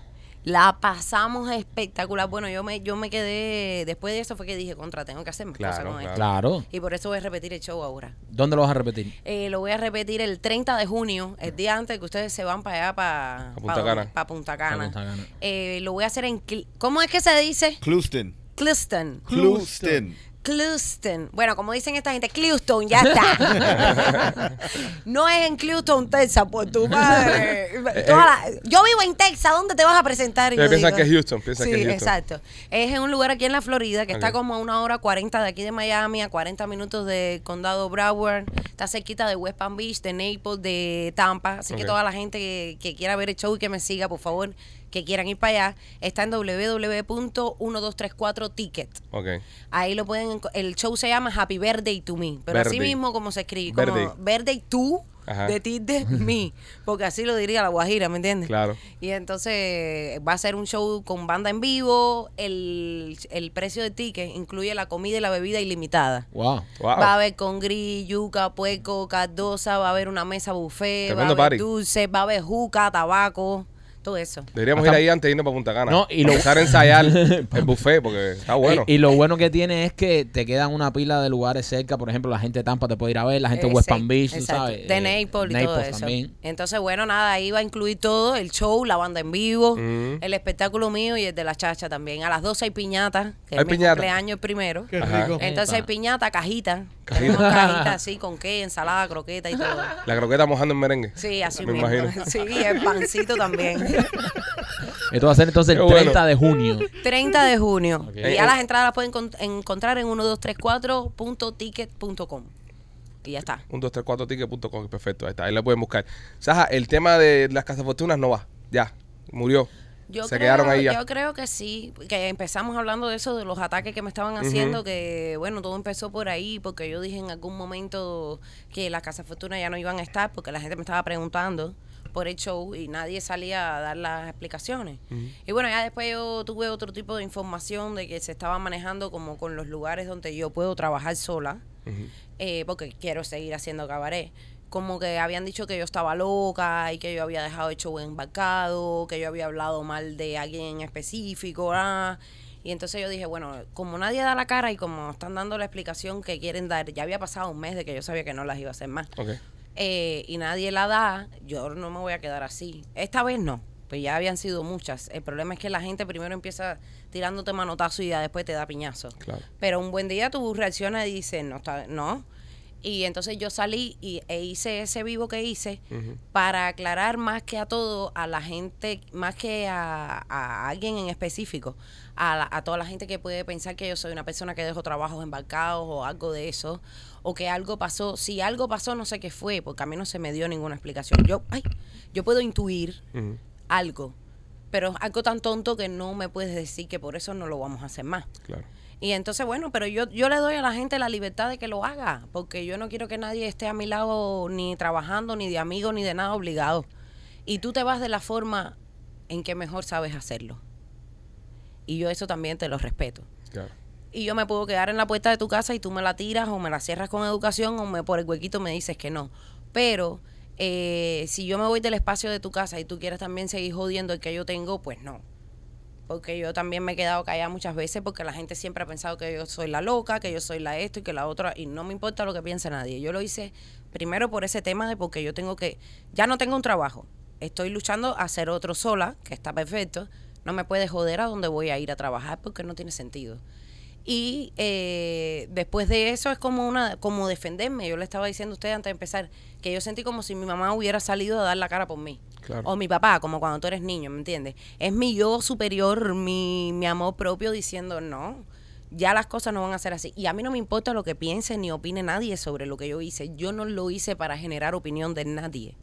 La pasamos espectacular. Bueno, yo me, yo me quedé, después de eso fue que dije, contra, tengo que hacer más cosas Claro, con claro. esto. Claro. Y por eso voy a repetir el show ahora. ¿Dónde lo vas a repetir? Eh, lo voy a repetir el 30 de junio, el día antes que ustedes se van para allá, para A Punta Cana. Para Punta Cana. Pa' Punta Cana. Eh, lo voy a hacer en... Cl- ¿Cómo es que se dice? Cluston. Cliston. Cluston. Clewiston. Bueno, como dicen esta gente, Clewiston, ya está. no es en Clewiston, Texas, por tu madre. Toda la- yo vivo en Texas, ¿dónde te vas a presentar? Y Eh, yo digo- que es Houston, piensan sí, que es Houston. exacto. Es en un lugar aquí en la Florida que está Ok. como a una hora 40 de aquí de Miami, a 40 minutos del condado Broward. Está cerquita de West Palm Beach, de Naples, de Tampa. Así Ok. que toda la gente que, que quiera ver el show y que me siga, por favor, que quieran ir para allá, está en www.1234ticket. Ok. Ahí lo pueden, enco- el show se llama Happy Birthday to Me, pero así mismo como se escribe, como Birthday. Birthday to Ajá. de ti de me, porque así lo diría la Guajira, ¿me entiendes? Claro. Y entonces va a ser un show con banda en vivo, el, el precio del ticket incluye la comida y la bebida ilimitada. ¡Wow! Wow. Va a haber congrí, yuca, puerco, cardosa, va a haber una mesa buffet, Tremendo va a haber party. dulce, va a haber juca, tabaco, todo eso. Deberíamos Hasta- ir ahí antes de irnos para Punta Cana. No, y lo- Empezar a ensayar el buffet porque está bueno. Y, y lo bueno que tiene es que te quedan una pila de lugares cerca. Por ejemplo, la gente de Tampa te puede ir a ver, la gente de West Palm Beach, tú exacto. sabes. De eh, Naples y todo eso. también. Entonces, bueno, nada, ahí va a incluir todo, el show, la banda en vivo, Mm. el espectáculo mío y el de la chacha también. A las 12 hay piñata, que Hay es mi piñata. cumpleaños el primero. Qué Ajá. rico. Entonces hay piñata, cajita. Cajita. Cajita así con qué, ensalada, croqueta y todo. La croqueta mojando en merengue. Sí, así Me mismo. imagino. Sí, y el pancito también. Esto va a ser entonces el bueno. 30 de junio. 30 de junio. Y ya las entradas las pueden encont- encontrar en 1234.ticket.com. Y ya está. Un 234ticket.com, perfecto, ahí está, ahí la pueden buscar. Saja, el tema de las casas fortunas no va, ya, murió. Yo Se creo, quedaron ahí ya. Yo creo que sí, que empezamos hablando de eso, de los ataques que me estaban haciendo, que bueno, todo empezó por ahí, porque yo dije en algún momento que las casas fortuna ya no iban a estar, porque la gente me estaba preguntando por el show y nadie salía a dar las explicaciones. Y bueno, ya después yo tuve otro tipo de información de que se estaba manejando como con los lugares donde yo puedo trabajar sola, eh, porque quiero seguir haciendo cabaret. Como que habían dicho que yo estaba loca y que yo había dejado el show embarcado, que yo había hablado mal de alguien en específico. ah. Y entonces yo dije, bueno, como nadie da la cara y como están dando la explicación que quieren dar, ya había pasado un mes de que yo sabía que no las iba a hacer más. Eh, y nadie la da, yo no me voy a quedar así. Esta vez no, pues ya habían sido muchas. El problema es que la gente primero empieza tirándote manotazo y ya después te da piñazo. Claro. Pero un buen día tú reaccionas y dices, no, está, no. Y entonces yo salí y, e hice ese vivo que hice para aclarar más que a todo, a la gente, más que a, a alguien en específico, a, la- a toda la gente que puede pensar que yo soy una persona que dejo trabajos embarcados o algo de eso, o que algo pasó. Si algo pasó, no sé qué fue, porque a mí no se me dio ninguna explicación. Yo, ay, yo puedo intuir algo, pero algo tan tonto que no me puedes decir que por eso no lo vamos a hacer más. Claro. Y entonces, bueno, pero yo, yo le doy a la gente la libertad de que lo haga, porque yo no quiero que nadie esté a mi lado ni trabajando, ni de amigo, ni de nada obligado. Y tú te vas de la forma en que mejor sabes hacerlo. Y yo eso también te lo respeto. Claro. Y yo me puedo quedar en la puerta de tu casa y tú me la tiras o me la cierras con educación o me por el huequito me dices que no. Pero eh, si yo me voy del espacio de tu casa y tú quieres también seguir jodiendo el que yo tengo, pues no. Porque yo también me he quedado callada muchas veces porque la gente siempre ha pensado que yo soy la loca, que yo soy la esto y que la otra. Y no me importa lo que piense nadie. Yo lo hice primero por ese tema de porque yo tengo que... Ya no tengo un trabajo. Estoy luchando a hacer otro sola, que está perfecto. No me puede joder a dónde voy a ir a trabajar porque no tiene sentido. Y eh, después de eso es como una como defenderme. Yo le estaba diciendo a usted antes de empezar que yo sentí como si mi mamá hubiera salido a dar la cara por mí. Claro. O mi papá, como cuando tú eres niño, ¿me entiendes? Es mi yo superior, mi, mi amor propio diciendo, no, ya las cosas no van a ser así. Y a mí no me importa lo que piense ni opine nadie sobre lo que yo hice. Yo no lo hice para generar opinión de nadie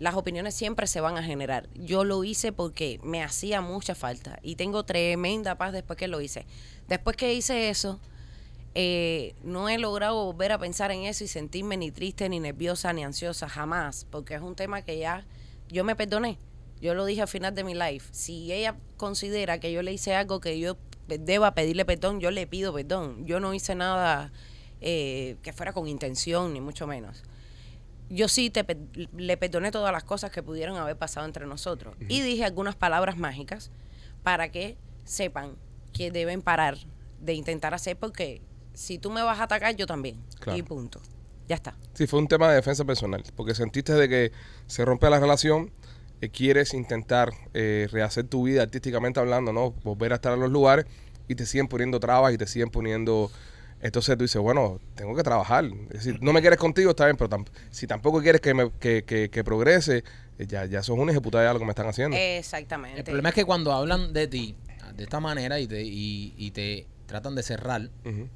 las opiniones siempre se van a generar. Yo lo hice porque me hacía mucha falta y tengo tremenda paz después que lo hice. Después que hice eso, eh, no he logrado volver a pensar en eso y sentirme ni triste, ni nerviosa, ni ansiosa, jamás, porque es un tema que ya yo me perdoné. Yo lo dije al final de mi life. Si ella considera que yo le hice algo que yo deba pedirle perdón, yo le pido perdón. Yo no hice nada eh, que fuera con intención, ni mucho menos yo sí te, le perdoné todas las cosas que pudieron haber pasado entre nosotros. Y dije algunas palabras mágicas para que sepan que deben parar de intentar hacer porque si tú me vas a atacar, yo también. Claro. Y punto. Ya está. Sí, fue un tema de defensa personal, porque sentiste de que se rompe la relación, eh, quieres intentar eh, rehacer tu vida artísticamente hablando, ¿no? Volver a estar en los lugares y te siguen poniendo trabas y te siguen poniendo... Entonces tú dices, bueno, tengo que trabajar. Es decir, no me quieres contigo, está bien, pero tam- si tampoco quieres que, me, que, que, que progrese, eh, ya, ya sos un ejecutado de lo que me están haciendo. Exactamente. El problema es que cuando hablan de ti de esta manera y te, y, y te tratan de cerrar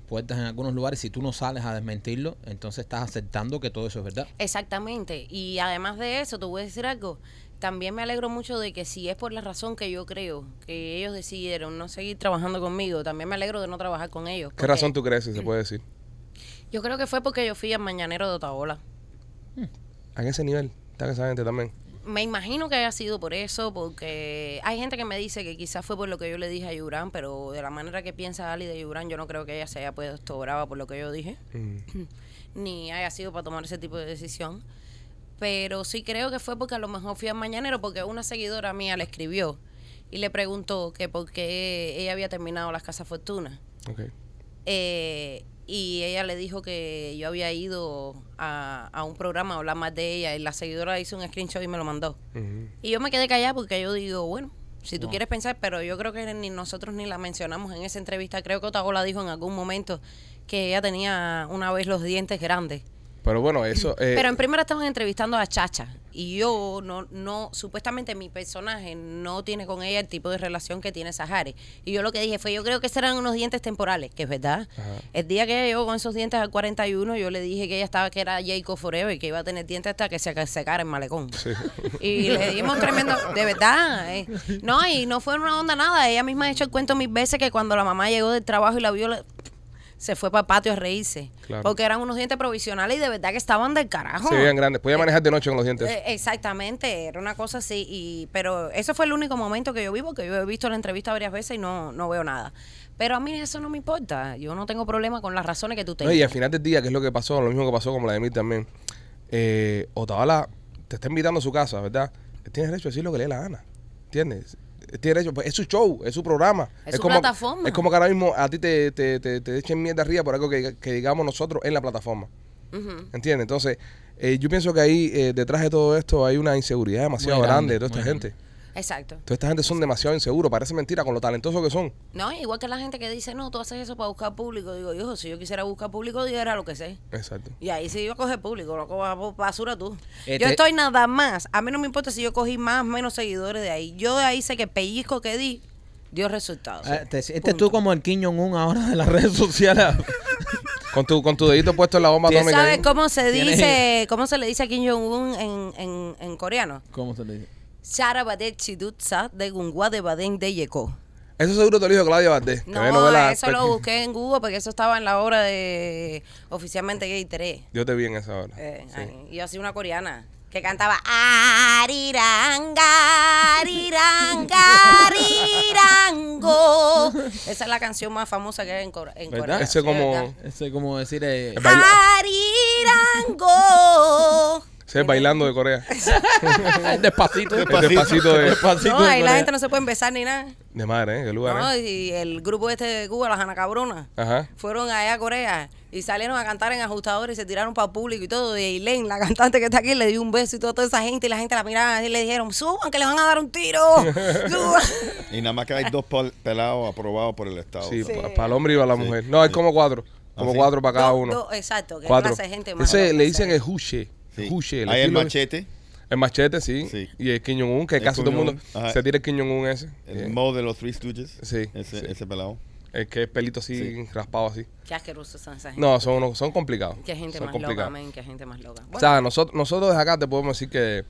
puertas en algunos lugares, si tú no sales a desmentirlo, entonces estás aceptando que todo eso es verdad. Exactamente. Y además de eso, te voy a decir algo. También me alegro mucho de que si es por la razón que yo creo que ellos decidieron no seguir trabajando conmigo, también me alegro de no trabajar con ellos. ¿Qué razón tú crees, si se puede decir? Yo creo que fue porque yo fui al mañanero de Otaola. A ese nivel, está esa gente también. Me imagino que haya sido por eso, porque hay gente que me dice que quizás fue por lo que yo le dije a Yurán, pero de la manera que piensa Ali de Yurán, yo no creo que ella se haya puesto brava por lo que yo dije, Mm. ni haya sido para tomar ese tipo de decisión. Pero sí creo que fue porque a lo mejor fui al mañanero, porque una seguidora mía le escribió y le preguntó que por qué ella había terminado las Casas Fortuna. Eh, y ella le dijo que yo había ido a, a un programa a hablar más de ella y la seguidora hizo un screenshot y me lo mandó. Y yo me quedé callada porque yo digo, bueno, si tú quieres pensar, pero yo creo que ni nosotros ni la mencionamos en esa entrevista. Creo que Otagola dijo en algún momento que ella tenía una vez los dientes grandes. Pero bueno, eso... eh, Pero en primera estaban entrevistando a Chacha y yo no, no, supuestamente mi personaje no tiene con ella el tipo de relación que tiene Sahari. Y yo lo que dije fue, yo creo que serán unos dientes temporales, que es verdad. Ajá. El día que ella llegó con esos dientes al 41, yo le dije que ella estaba, que era Jacob Forever y que iba a tener dientes hasta que se secara el malecón. Sí. Y le dimos tremendo, de verdad. eh. No, y no fue una onda nada. Ella misma ha hecho el cuento mil veces que cuando la mamá llegó del trabajo y la vio, se fue para el patio a reírse. Claro. Porque eran unos dientes provisionales y de verdad que estaban del carajo. Se veían grandes. Podía manejar de noche con los dientes. Eh, exactamente, era una cosa así. Y, pero eso fue el único momento que yo vi, porque yo he visto la entrevista varias veces y no, no veo nada. Pero a mí eso no me importa. Yo no tengo problema con las razones que tú No, tengas. y al final del día, que es lo que pasó, lo mismo que pasó como la de mí también. Eh, Otavala te está invitando a su casa, ¿verdad? Él tiene derecho a decir lo que le dé la gana. ¿Entiendes? Tiene derecho, pues es su show, es su programa. Es su como, plataforma. Es como que ahora mismo a ti te, te, te, te echen mierda arriba por algo que, que digamos nosotros en la plataforma. Ujú. ¿Entiendes? Entonces, eh, yo pienso que ahí eh, detrás de todo esto hay una inseguridad demasiado grande, grande, de toda esta gente. Exacto. Toda esta gente son demasiado inseguros, parece mentira con lo talentosos que son. No, igual que la gente que dice, no, tú haces eso para buscar público. Digo, hijo, si yo quisiera buscar público, dijera lo que sé. Exacto. Y ahí sí yo coger público, lo por basura tú. Este- Yo estoy nada más. A mí no me importa si yo cogí más menos seguidores de ahí. Yo de ahí sé que el pellizco que di dio resultados. Eh, te sientes tú como el Kim Jong-un ahora de las redes sociales. Con tu, con tu dedito puesto en la bomba ¿Tú atómica. ¿Sabes cómo se dice, cómo se le dice a Kim Jong-un en, en, en coreano? ¿Cómo se le dice? Shara Badet Chidutsa de Gungwa de Baden de Yeko. Eso seguro te lo dijo Claudia Valdés. No, eso lo busqué en Google porque eso estaba en la obra de oficialmente Gay 3. Yo te vi en esa hora. Eh, Sí. ay, y yo hacía una coreana que cantaba Ariranga, Ariranga, Arirango. Esa es la canción más famosa que hay en, Cor- en. Corea. Ese Sí, como- es como decir... eh, Arirango. Sí, bailando de Corea. despacito. Despacito de, Despacito No, de ahí la gente no se puede empezar ni nada. de madre, ¿eh? ¿Qué lugar, No, eh? y el grupo este de Cuba, las Anacabronas, Ajá. fueron allá a Corea y salieron a cantar en ajustadores y se tiraron para el público y todo. Y Eileen, la cantante que está aquí, le dio un beso y todo, toda esa gente. Y la gente la miraba y le dijeron, suban que le van a dar un tiro. Suban. Y nada más que hay dos pel- pelados aprobados por el Estado. Sí, Sí. para el hombre y para la Sí. mujer. No, hay como cuatro. Como ¿Ah, sí? cuatro para cada Do- uno. do- exacto, que cuatro. clase de gente más Ese le dicen el huche. Sí. Hay el machete, El machete, sí. Sí. Y el Kim Jong-un, que El casi todo el mundo. Ajá. se tira el Kim Jong-un ese. el Eh, Mo de los Three Stooges. Sí, Ese, sí. ese pelado. El que es pelito así, Sí. raspado así. Qué asquerosos son esa gente. No, son, unos- son complicados. Qué gente son más loca, complicados. men, qué gente más loca. O sea, nosotros, nosotros desde acá te podemos decir que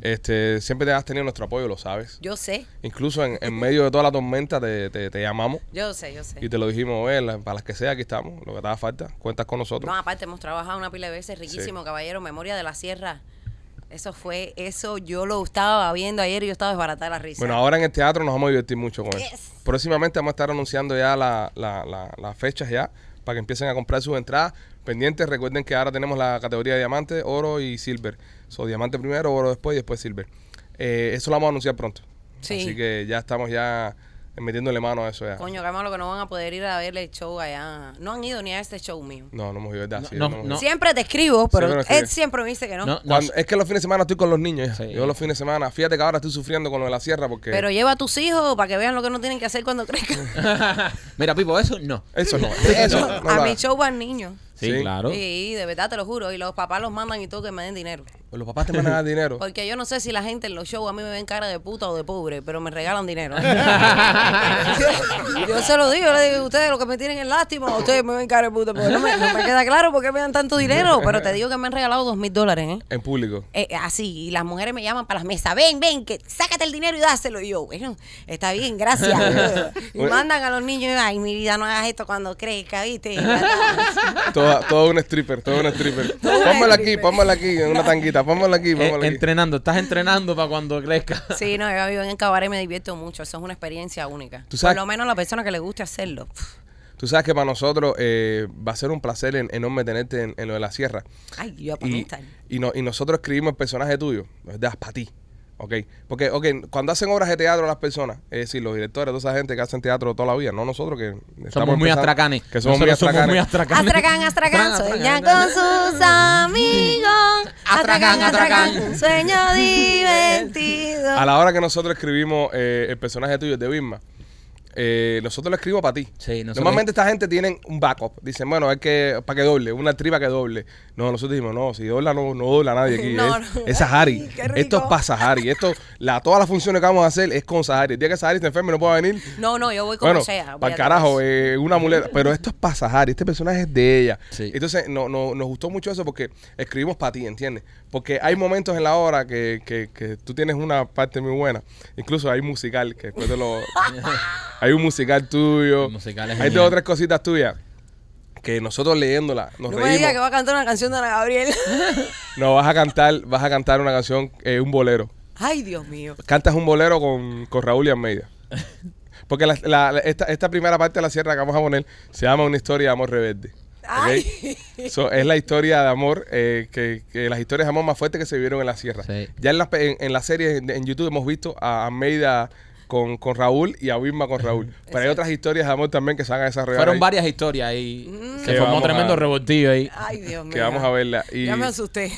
este, siempre te has tenido nuestro apoyo, lo sabes. yo sé, Incluso en, en medio de toda la tormenta te, te, te llamamos yo sé, yo sé. y te lo dijimos, "Oye, la- para las que sea, aquí estamos. Lo que te haga falta, cuentas con nosotros. No, aparte hemos trabajado una pila de veces, riquísimo, caballero, Memoria de la Sierra. Eso fue, eso yo lo estaba viendo ayer y yo estaba desbaratada de la risa. Bueno, ahora en el teatro nos vamos a divertir mucho con eso. Próximamente vamos a estar anunciando ya la- la- la- las fechas ya para que empiecen a comprar sus entradas. Pendientes, recuerden que ahora tenemos la categoría de diamante, oro y silver. So, diamante primero, oro después y después silver. Eh, eso lo vamos a anunciar pronto. Sí. Así que ya estamos ya metiéndole mano a eso ya. Coño, qué malo que no van a poder ir a ver el show allá. No han ido ni a este show mío. No, no hemos ido, ¿verdad? No, Sí, no, hemos ido. no. Siempre te escribo, pero Siempre me escribe. él siempre me dice que no. No, no, Cuando- es que los fines de semana estoy con los niños. hija. Sí. Yo los fines de semana, fíjate que ahora estoy sufriendo con lo de la sierra porque Pero lleva a tus hijos para que vean lo que no tienen que hacer cuando crezcan. Mira, Pipo, eso no. eso no, eso no, no a mi show van niños. Sí, Sí. claro. Sí, de verdad te lo juro. Y los papás los mandan y todo que me den dinero. Los papás te mandan a dar dinero. Porque yo no sé si la gente en los shows a mí me ven cara de puta o de pobre, pero me regalan dinero. yo se lo digo, yo le digo, ustedes lo que me tienen es lástima, ustedes me ven cara de puta, porque no me, no me queda claro por qué me dan tanto dinero, pero te digo que me han regalado dos mil dólares, ¿eh? En público. Eh, así, y las mujeres me llaman para las mesas, ven, ven, que sácate el dinero y dáselo. Y yo, bueno, está bien, gracias. y mandan a los niños, ay, mi vida, no hagas esto cuando crezca, ¿viste? Todo, todo un stripper, todo un stripper. Pónmelo aquí, pónmelo aquí, en una tanguita, pónmelo aquí, Eh, aquí. entrenando, estás entrenando para cuando crezca. Sí, no, yo vivo en el cabaret y me divierto mucho. Eso es una experiencia única. ¿Tú Por lo menos a la persona que le guste hacerlo. Tú sabes que para nosotros eh, va a ser un placer en- enorme tenerte en, en lo de la sierra. Ay, yo para Y, y, no- y nosotros escribimos el personaje tuyo, ¿verdad? Para ti. ¿Ok? Porque, ok, cuando hacen obras de teatro las personas, es decir, los directores, toda esa gente que hacen teatro toda la vida, no nosotros que Somos muy astracanes. Que somos muy Nosotros astracanes. astracanes. Astracán, astracán, sueña con sus amigos. Astracán, un sueño divertido. A la hora que nosotros escribimos eh, el personaje tuyo de Bisma, eh, nosotros lo escribimos para ti. Sí, nosotros- Normalmente esta gente tienen un backup. Dicen, bueno, es que para que doble, una tripa que doble. No, nosotros dijimos, no, si dobla, no, no dobla nadie aquí. No, es, no. es Sahari. Ay, qué rico. Esto es para Sahari. Esto, la, todas las funciones que vamos a hacer es con Sahari. El día que Sahari se enferme y no pueda venir, No, no, yo voy como bueno, sea. para el olvídate carajo, eh, una muleta. Pero esto es para Sahari, este personaje es de ella. Sí. Entonces, no, no, nos gustó mucho eso porque escribimos para ti, ¿entiendes? Porque hay momentos en la obra que, que, que tú tienes una parte muy buena. Incluso hay musical, que después te lo... hay un musical tuyo. El musical es hay dos o tres cositas tuyas que nosotros leyéndola nos No me reímos. digas que va a cantar una canción de Ana Gabriel. No, vas a cantar, vas a cantar una canción, eh, un bolero. Ay, Dios mío. Cantas un bolero con, con Raúl y Almeida. Porque la- la- la- esta, esta primera parte de la sierra que vamos a poner se llama Una historia de amor rebelde. ¿ok? Ay. So, es la historia de amor, eh, que, que las historias de amor más fuertes que se vivieron en la sierra. Sí. Ya en la, en, en la serie en, en YouTube hemos visto a Almeida con, con Raúl y a Wilma con Raúl. Pero hay otras historias de amor también que se van a desarrollar. Fueron ahí, varias historias ahí. Mm. Se Que formó tremendo a- revoltillo ahí. Ay, Dios mío. Que vamos a verla. Y, Ya me asusté.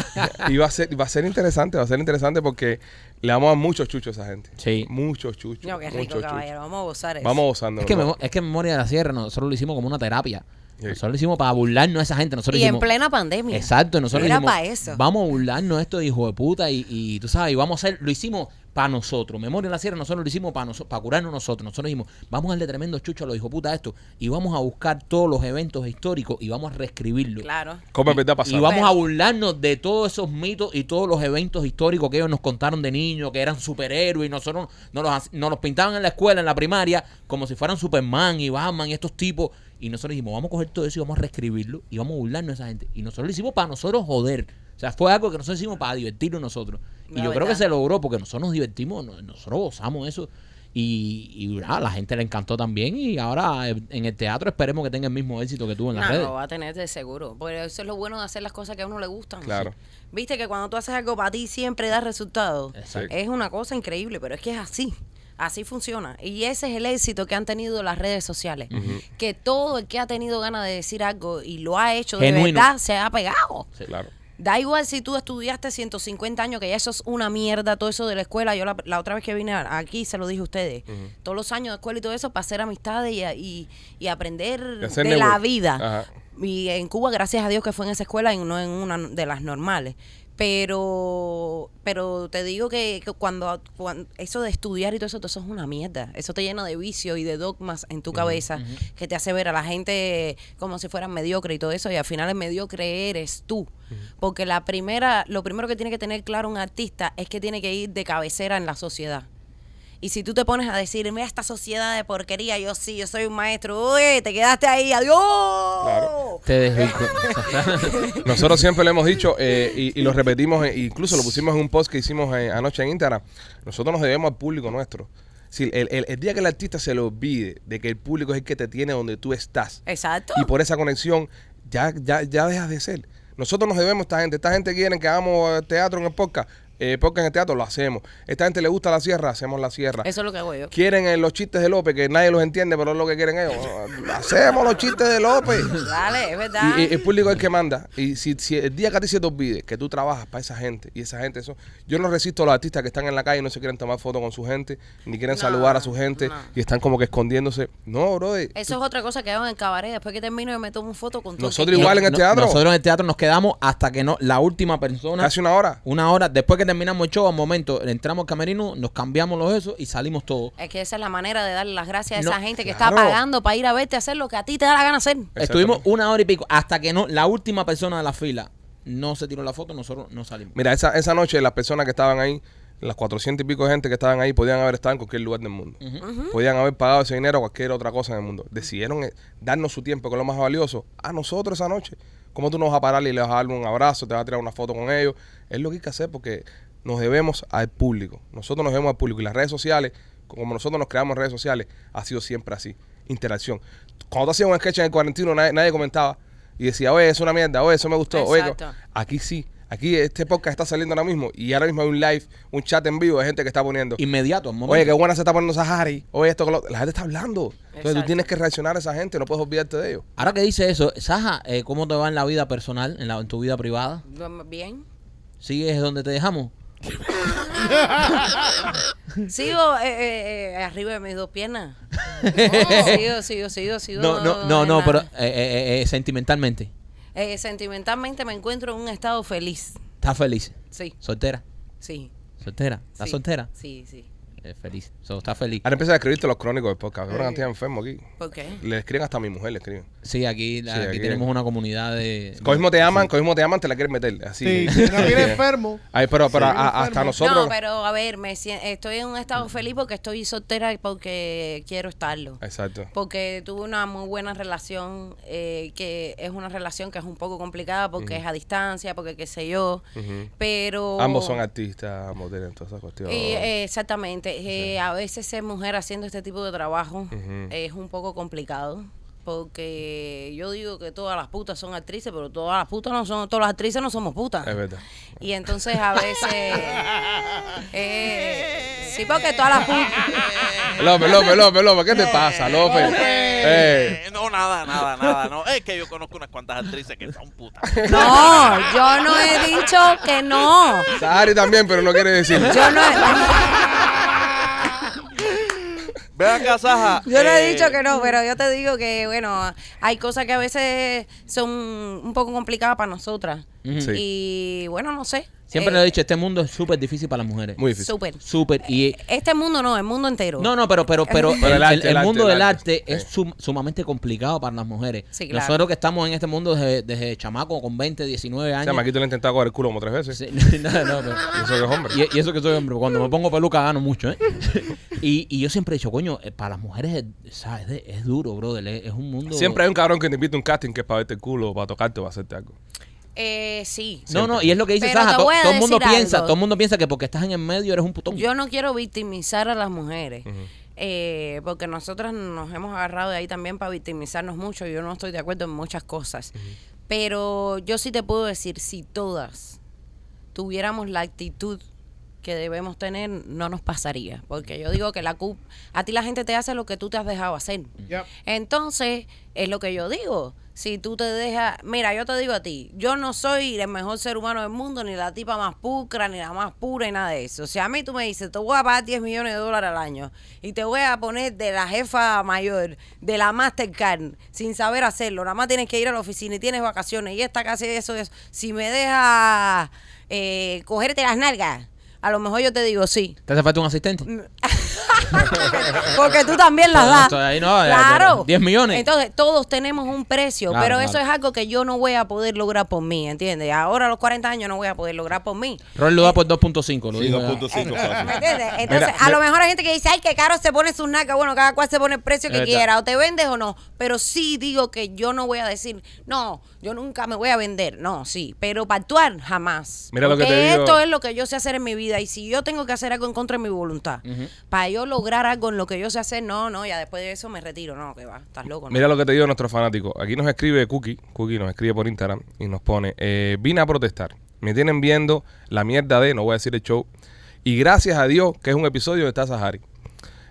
y va, a ser, va a ser interesante, va a ser interesante porque le vamos a muchos chuchos a esa gente. Sí. Muchos chuchos. No, qué rico, caballero. Vamos a gozar eso. Vamos gozando. Es que, es que Memoria de la Sierra nosotros lo hicimos como una terapia. Sí. Nosotros lo hicimos para burlarnos a esa gente. Nosotros Y en plena pandemia. Exacto, nosotros Era dijimos, pa' eso. vamos a burlarnos de estos hijos de puta y, y tú sabes, y vamos a hacer, lo hicimos para nosotros. Memoria en la Sierra, nosotros lo hicimos para nosotros, para curarnos nosotros. Nosotros dijimos, vamos a darle tremendo chucho a los hijos puta esto y vamos a buscar todos los eventos históricos y vamos a reescribirlos. Claro. ¿Cómo es verdad pasar? Y vamos a burlarnos de todos esos mitos y todos los eventos históricos que ellos nos contaron de niños, que eran superhéroes y nosotros nos los, nos los pintaban en la escuela, en la primaria, como si fueran Superman y Batman y estos tipos. Y nosotros dijimos, vamos a coger todo eso y vamos a reescribirlo y vamos a burlarnos de esa gente. Y nosotros lo hicimos para nosotros joder. O sea, fue algo que nosotros hicimos para divertirnos nosotros. Y yo creo que se logró porque nosotros nos divertimos, no- nosotros gozamos eso. Y, y nada, a la gente le encantó también. Y ahora eh, en el teatro esperemos que tenga el mismo éxito que tuvo en las No, redes. lo va a tener de seguro. Porque eso es lo bueno de hacer las cosas que a uno le gustan. Claro. Viste que cuando tú haces algo para ti siempre da resultados. Exacto. Es una cosa increíble, pero es que es así. Así funciona. Y ese es el éxito que han tenido las redes sociales. Que todo el que ha tenido ganas de decir algo y lo ha hecho de verdad se ha pegado. Claro. Da igual si tú estudiaste 150 años, que ya eso es una mierda, todo eso de la escuela. Yo la, la otra vez que vine aquí se lo dije a ustedes. Todos los años de escuela y todo eso para hacer amistades y, y, y aprender de la vida. Ajá. Y en Cuba, gracias a Dios que fue en esa escuela y no en una de las normales. Pero pero te digo que, que cuando, cuando eso de estudiar y todo eso, todo eso es una mierda. Eso te llena de vicios y de dogmas en tu cabeza que te hace ver a la gente como si fueran mediocre y todo eso. Y al final el mediocre eres tú. Porque la primera, lo primero que tiene que tener claro un artista es que tiene que ir de cabecera en la sociedad. Y si tú te pones a decir, mira esta sociedad de porquería, yo sí, yo soy un maestro, uy, te quedaste ahí, adiós. Claro. Te dejo- Nosotros siempre lo hemos dicho eh, y, y lo repetimos, eh, incluso lo pusimos en un post que hicimos eh, anoche en Instagram. Nosotros nos debemos al público nuestro. Si el, el- el día que el artista se le olvide de que el público es el que te tiene donde tú estás Exacto. y por esa conexión ya, ya, ya dejas de ser. Nosotros nos debemos a esta gente. Esta gente quiere que hagamos eh, teatro en el podcast. Eh, podcast en el teatro, lo hacemos. Esta gente le gusta la sierra, hacemos la sierra. Eso es lo que hago yo. Quieren eh, los chistes de López, que nadie los entiende, pero es lo que quieren ellos. Hacemos los chistes de López. Dale, es verdad. Y, y el público es el que manda. Y si, si el día que a ti se te olvide que tú trabajas para esa gente y esa gente, eso. Yo no resisto a los artistas que están en la calle y no se quieren tomar fotos con su gente, ni quieren No, saludar a su gente no. y están como que escondiéndose. No, bro. Eso es otra cosa que hago en el cabaret. Después que termino, yo me tomo una foto con todo. el Nosotros igual en el teatro. Nosotros en el teatro nos quedamos hasta que no la última persona. Casi una hora. Una hora después que terminamos el show, al momento entramos al camerino, nos cambiamos los esos y salimos todos. Es que esa es la manera de darle las gracias a No, esa gente que claro. está pagando para ir a verte a hacer lo que a ti te da la gana hacer. Estuvimos una hora y pico hasta que no la última persona de la fila no se tiró la foto, nosotros no salimos. Mira, esa, esa noche las personas que estaban ahí, las 400 y pico de gente que estaban ahí, podían haber estado en cualquier lugar del mundo. Podían haber pagado ese dinero a cualquier otra cosa en el mundo. Decidieron eh, darnos su tiempo, que es lo más valioso, a nosotros esa noche. ¿Cómo tú no vas a parar y le vas a dar un abrazo, te vas a tirar una foto con ellos? Es lo que hay que hacer porque nos debemos al público. Nosotros nos debemos al público. Y las redes sociales, como nosotros nos creamos redes sociales, ha sido siempre así. Interacción. Cuando tú hacías un sketch en el cuarentino, nadie, nadie comentaba y decía, oye, es una mierda, oye, eso me gustó. Oye. Aquí sí. Aquí este podcast está saliendo ahora mismo y ahora mismo hay un live, un chat en vivo de gente que está poniendo. Inmediato, al momento. Oye, qué buena se está poniendo Sahari. Oye, esto que lo- La gente está hablando. Entonces tú Exacto. tienes que reaccionar a esa gente, no puedes olvidarte de ellos. Ahora que dice eso, Saja, eh, ¿cómo te va en la vida personal, en, la, en tu vida privada? Bien. ¿Sigues donde te dejamos? Sigo eh, eh, eh, arriba de mis dos piernas. sigo, sigo, sigo, sigo. No, no, no, no, la- pero eh, eh, eh, sentimentalmente. Eh, sentimentalmente me encuentro en un estado feliz. ¿Estás feliz? Sí, ¿Soltera? sí. ¿Soltera? ¿Estás sí. soltera? Sí, sí. Eh, feliz. So, ¿Estás feliz? Ahora empieza a escribirte los crónicos del podcast. Ahora estoy enfermo aquí. ¿Por qué? Le escriben hasta a mi mujer, le escriben. Sí, aquí, la- Sí, aquí aquí- tenemos una comunidad de... Cosmo te aman, Cosmo te aman, te la quieren meter. Así. Sí, si no viene enfermo. Ay, pero, pero Sí, a- a- hasta nosotros. No, pero a ver, me sien- estoy en un estado feliz porque estoy soltera y porque quiero estarlo. Exacto. Porque tuve una muy buena relación, eh, que es una relación que es un poco complicada porque es a distancia, porque qué sé yo. Ujú. Pero... Ambos son artistas, ambos tienen todas esas cuestiones. Y, eh, exactamente. Eh, a veces ser mujer haciendo este tipo de trabajo es un poco complicado. Porque yo digo que todas las putas son actrices, pero todas las putas no son, todas las actrices no somos putas. Es verdad. Y entonces a veces, eh, Sí, porque todas las pu- López, López, López, López, ¿qué te pasa, López? Eh, Eh, no, nada, nada, nada. No. Es que yo conozco unas cuantas actrices que son putas. No, yo no he dicho que no. Sahari también, pero no quiere decir. Yo no he, Ve acá, Saja. yo no he eh, dicho que no, pero yo te digo que, bueno, hay cosas que a veces son un poco complicadas para nosotras. Sí. Y bueno, no sé. Siempre Eh, le he dicho, este mundo es súper difícil para las mujeres. Muy difícil. Súper. Súper. Y Este mundo no, el mundo entero. No, no, pero, pero, pero, Pero el el, arte, el- el el mundo arte, del arte, arte, es sí. sum- sumamente complicado para las mujeres. Sí, claro. Nosotros que estamos en este mundo desde, desde chamaco con 20, 19 O años. sea, Maquito le ha intentado coger el culo como tres veces. Sí, no, no, pero- Y eso que es hombre. y, y eso que soy hombre, cuando me pongo peluca gano mucho, ¿eh? y, y yo siempre he dicho, coño, eh, para las mujeres es, ¿sabes? Es, es duro, brother, es, es un mundo... Siempre hay un cabrón que te invita a un casting que es para verte el culo o para tocarte o para hacerte algo. Eh, sí. No, no, y es lo que dice Pero Saja, te to- voy a todo el mundo decir piensa, algo. todo el mundo piensa que porque estás en el medio eres un putón. Yo no quiero victimizar a las mujeres. eh, porque nosotras nos hemos agarrado de ahí también para victimizarnos mucho. Yo no estoy de acuerdo en muchas cosas. Pero yo sí te puedo decir, si todas tuviéramos la actitud que debemos tener, no nos pasaría. Porque yo digo que la CUP, a ti la gente te hace lo que tú te has dejado hacer. Yep. Entonces, es lo que yo digo. Si tú te dejas, mira, yo te digo a ti, yo no soy el mejor ser humano del mundo, ni la tipa más pulcra, ni la más pura, y nada de eso. O sea, a mí tú me dices, te voy a pagar 10 millones de dólares al año y te voy a poner de la jefa mayor, de la Mastercard, sin saber hacerlo. Nada más tienes que ir a la oficina y tienes vacaciones y esta casa y eso, eso. Si me dejas eh, cogerte las nalgas, a lo mejor yo te digo sí. ¿Te hace falta un asistente? Porque tú también las das. estoy ahí, no, claro. ya, 10 millones. Entonces, todos tenemos un precio, Claro, pero claro. eso es algo que yo no voy a poder lograr por mí, ¿entiendes? Ahora a los 40 años no voy a poder lograr por mí. Roll lo da por 2.5, lo Sí, digo ya. 2.5 ¿Me fácil. entiendes? Entonces, Mira, a lo me- mejor hay gente que dice, ay, qué caro se pone sus nacas. Bueno, cada cual se pone el precio que Es verdad. quiera, o te vendes o no. Pero sí digo que yo no voy a decir, no, yo nunca me voy a vender. No, sí, pero para actuar, jamás. Mira lo que te digo. esto es lo que yo sé hacer en mi vida. Y si yo tengo que hacer algo en contra de mi voluntad, para yo lograr algo en lo que yo sé hacer, no, no, ya después de eso me retiro. No, que va, estás loco. ¿no? Mira lo que te digo nuestro fanático. Aquí nos escribe Cookie, Cookie nos escribe por Instagram y nos pone, eh, vine a protestar. Me tienen viendo la mierda de, no voy a decir el show, y gracias a Dios que es un episodio de está Sahari.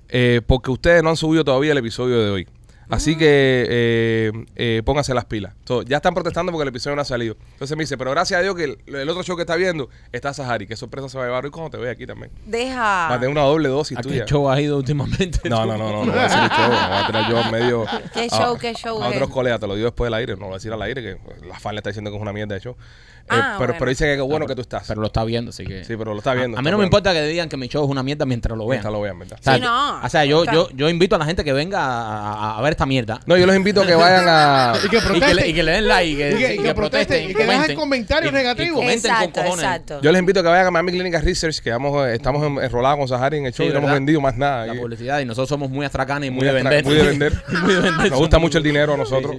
Eh, porque ustedes no han subido todavía el episodio de hoy. Así que eh, eh, pónganse las pilas. So, ya están protestando porque el episodio no ha salido. Entonces me dice, pero gracias a Dios que el, el otro show que está viendo está Sahari. Qué sorpresa se va a llevar hoy cuando te ve aquí también. Deja. Va a tener una doble dosis ¿A qué tuya. show has ido últimamente? No, no, no, no, no voy a decir el show, no voy a tirar yo medio. ¿Qué a- show, qué show A es? otros colegas, te lo digo después del aire, no lo voy a decir al aire, que la fan le está diciendo que es una mierda de show. Eh, Ah, pero, bueno. pero dice que qué bueno que tú estás. Pero lo está viendo, así que... sí, pero lo está viendo. A mí no me importa que digan que mi show es una mierda mientras lo vean. Mientras lo vean, ¿verdad? O sea, Sí, no. o sea, yo, yo, yo invito a la gente que venga a, ver esta mierda. No, yo los invito a que vayan a. Y que Y que, le, protesten. y que le den like, y que, Y que- y que protesten, y que dejen comentarios Y- y negativos. comenten con Exacto, cojones. exacto. Yo les invito a que vayan a Miami Clinic Research, que vamos, eh, estamos en- enrolados con Sahari en el show Sí, y no hemos vendido más nada. La Y- publicidad y nosotros somos muy astracanes y muy, de vender. muy de vender. muy de vender. Nos gusta mucho el dinero a nosotros.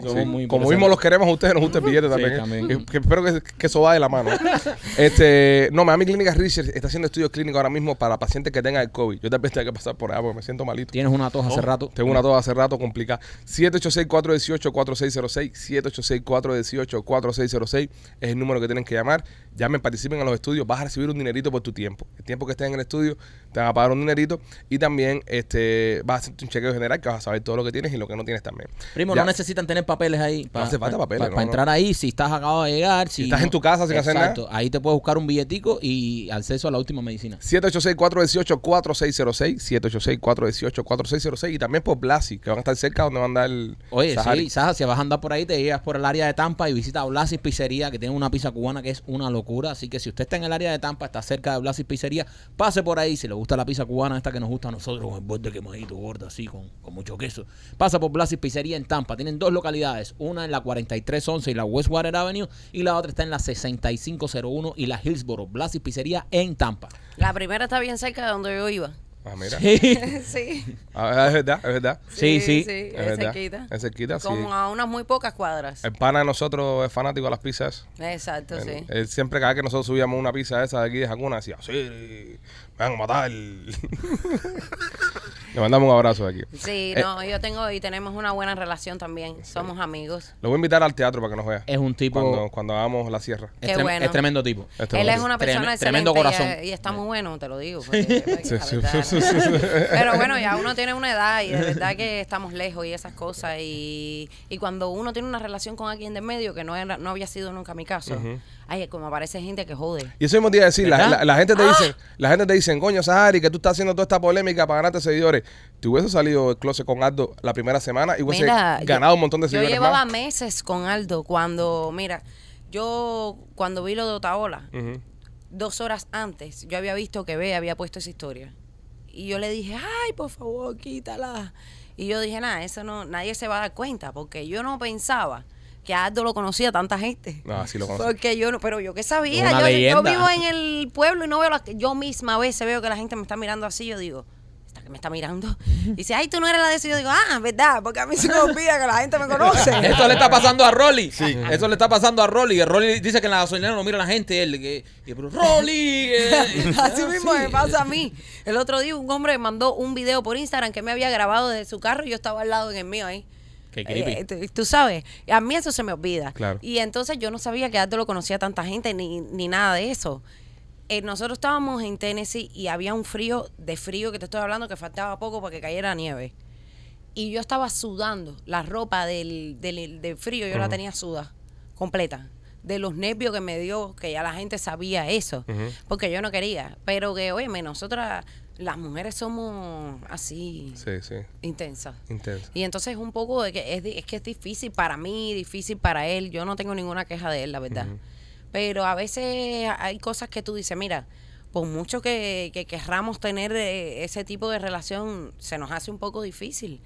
Como mismo los queremos a ustedes, nos gusta el billete también. ¿eh? espero que, que eso va de la mano. este, no, Miami Clinic Research está haciendo estudios clínicos ahora mismo para pacientes que tengan el COVID. Yo también tengo que pasar por allá porque me siento malito. Tienes una tos hace rato. Tengo una tos hace rato complicada. 786-418-4606. 786-418-4606 es el número que tienen que llamar. Llamen, participen en los estudios. Vas a recibir un dinerito por tu tiempo. El tiempo que estés en el estudio te van a pagar un dinerito. Y también este vas a hacer un chequeo general que vas a saber todo lo que tienes y lo que no tienes también. Primo, Ya. no necesitan tener papeles ahí. Pa, hace falta pa- papeles, pa- no, Para no. entrar ahí, si estás acabado de llegar. Si, estás en tu casa sin hacer Exacto, Ahí te puedes buscar un billetico y acceso a la última medicina. 786-418-4606. 786-418-4606. Y también por Blasi, que van a estar cerca donde van a andar. Oye, Sahari. sí, Saja, si vas a andar por ahí, te llegas por el área de Tampa y visitas Blasis Pizzería, que tiene una pizza cubana que es una locura. Así que si usted está en el área de Tampa, está cerca de Blasis Pizzería, pase por ahí. Si le gusta la pizza cubana, esta que nos gusta a nosotros, con el borde quemadito, gorda, así, con, con mucho queso. Pasa por Blasis Pizzería en Tampa. Tienen dos localidades, una en la 4311 y la Westwater Avenue, y la otra está en la 6501 y la Hillsboro. Blasis Pizzería en Tampa. La primera está bien cerca de donde yo iba. Ah, mira. Sí, sí. Ah, es verdad, es verdad. Sí, sí. Sí, Es es, verdad. cerquita. Es cerquita, sí. Como a unas muy pocas cuadras. El pana de nosotros es fanático de las pizzas. Exacto, Él, sí. él siempre cada vez que nosotros subíamos una pizza esa de aquí de Jacuna decía, sí, van a matar. Le mandamos un abrazo de aquí. Sí, Eh, no, yo tengo y tenemos una buena relación también. Somos amigos. Lo voy a invitar al teatro para que nos vea. Es un tipo. Cuando, cuando hagamos la sierra. es, Qué trem- bueno. es tremendo tipo. Él es una persona Trem- excelente tremendo corazón. Y, y está muy bueno, te lo digo. porque, pues, Sí, la sí, verdad, sí, sí, sí. Pero bueno, ya uno tiene una edad y de verdad que estamos lejos y esas cosas. Y, y cuando uno tiene una relación con alguien de medio, que no, era, no había sido nunca mi caso, ay, como aparece gente que jode. Y eso mismo te iba a decir, la, ¿Verdad? la- la gente te dice, la gente te dice, coño, Sahari, que tú estás haciendo toda esta polémica para ganarte seguidores. Te hubiese salido el closet con Aldo la primera semana y hubiese Mira, yo- ganado un montón de Yo seguidores llevaba más. meses con Aldo cuando, mira, yo cuando vi lo de Otaola, dos horas antes, yo había visto que Bea había puesto esa historia. Y yo le dije, ay, por favor, quítala. Y yo dije, nada, eso no, nadie se va a dar cuenta, porque yo no pensaba que a Aldo lo conocía tanta gente. No, así lo conocí. Porque yo no, pero yo qué sabía, Una yo, yo vivo en el pueblo y no veo la, yo misma a veces veo que la gente me está mirando así, yo digo, esta que me está mirando. Y dice, ay, tú no eres la de eso. Y yo digo, ah, verdad, porque a mí se me olvida que la gente me conoce. Eso le está pasando a Rolly. Eso le está pasando a Rolly. Que Rolly dice que en la gasolinera no mira a la gente. Él, que, pero Rolly. eh". Así mismo Sí. me pasa a mí. El otro día un hombre me mandó un video por Instagram que me había grabado desde su carro y yo estaba al lado en el mío ahí. Qué creepy. Eh, tú, tú sabes, a mí eso se me olvida. Claro. Y entonces yo no sabía que Aldo lo conocía tanta gente ni, ni nada de eso. Eh, nosotros estábamos en Tennessee y había un frío, de frío que te estoy hablando, que faltaba poco para que cayera nieve. Y yo estaba sudando, la ropa del, del, del frío yo la tenía suda, completa. De los nervios que me dio, que ya la gente sabía eso, porque yo no quería. Pero que, oye, nosotras, las mujeres somos así, Sí, sí, intensas. intenso. Y entonces un poco de que es, es que es difícil para mí, difícil para él. Yo no tengo ninguna queja de él, la verdad. Pero a veces hay cosas que tú dices, mira, por mucho que, que querramos tener eh, ese tipo de relación, se nos hace un poco difícil.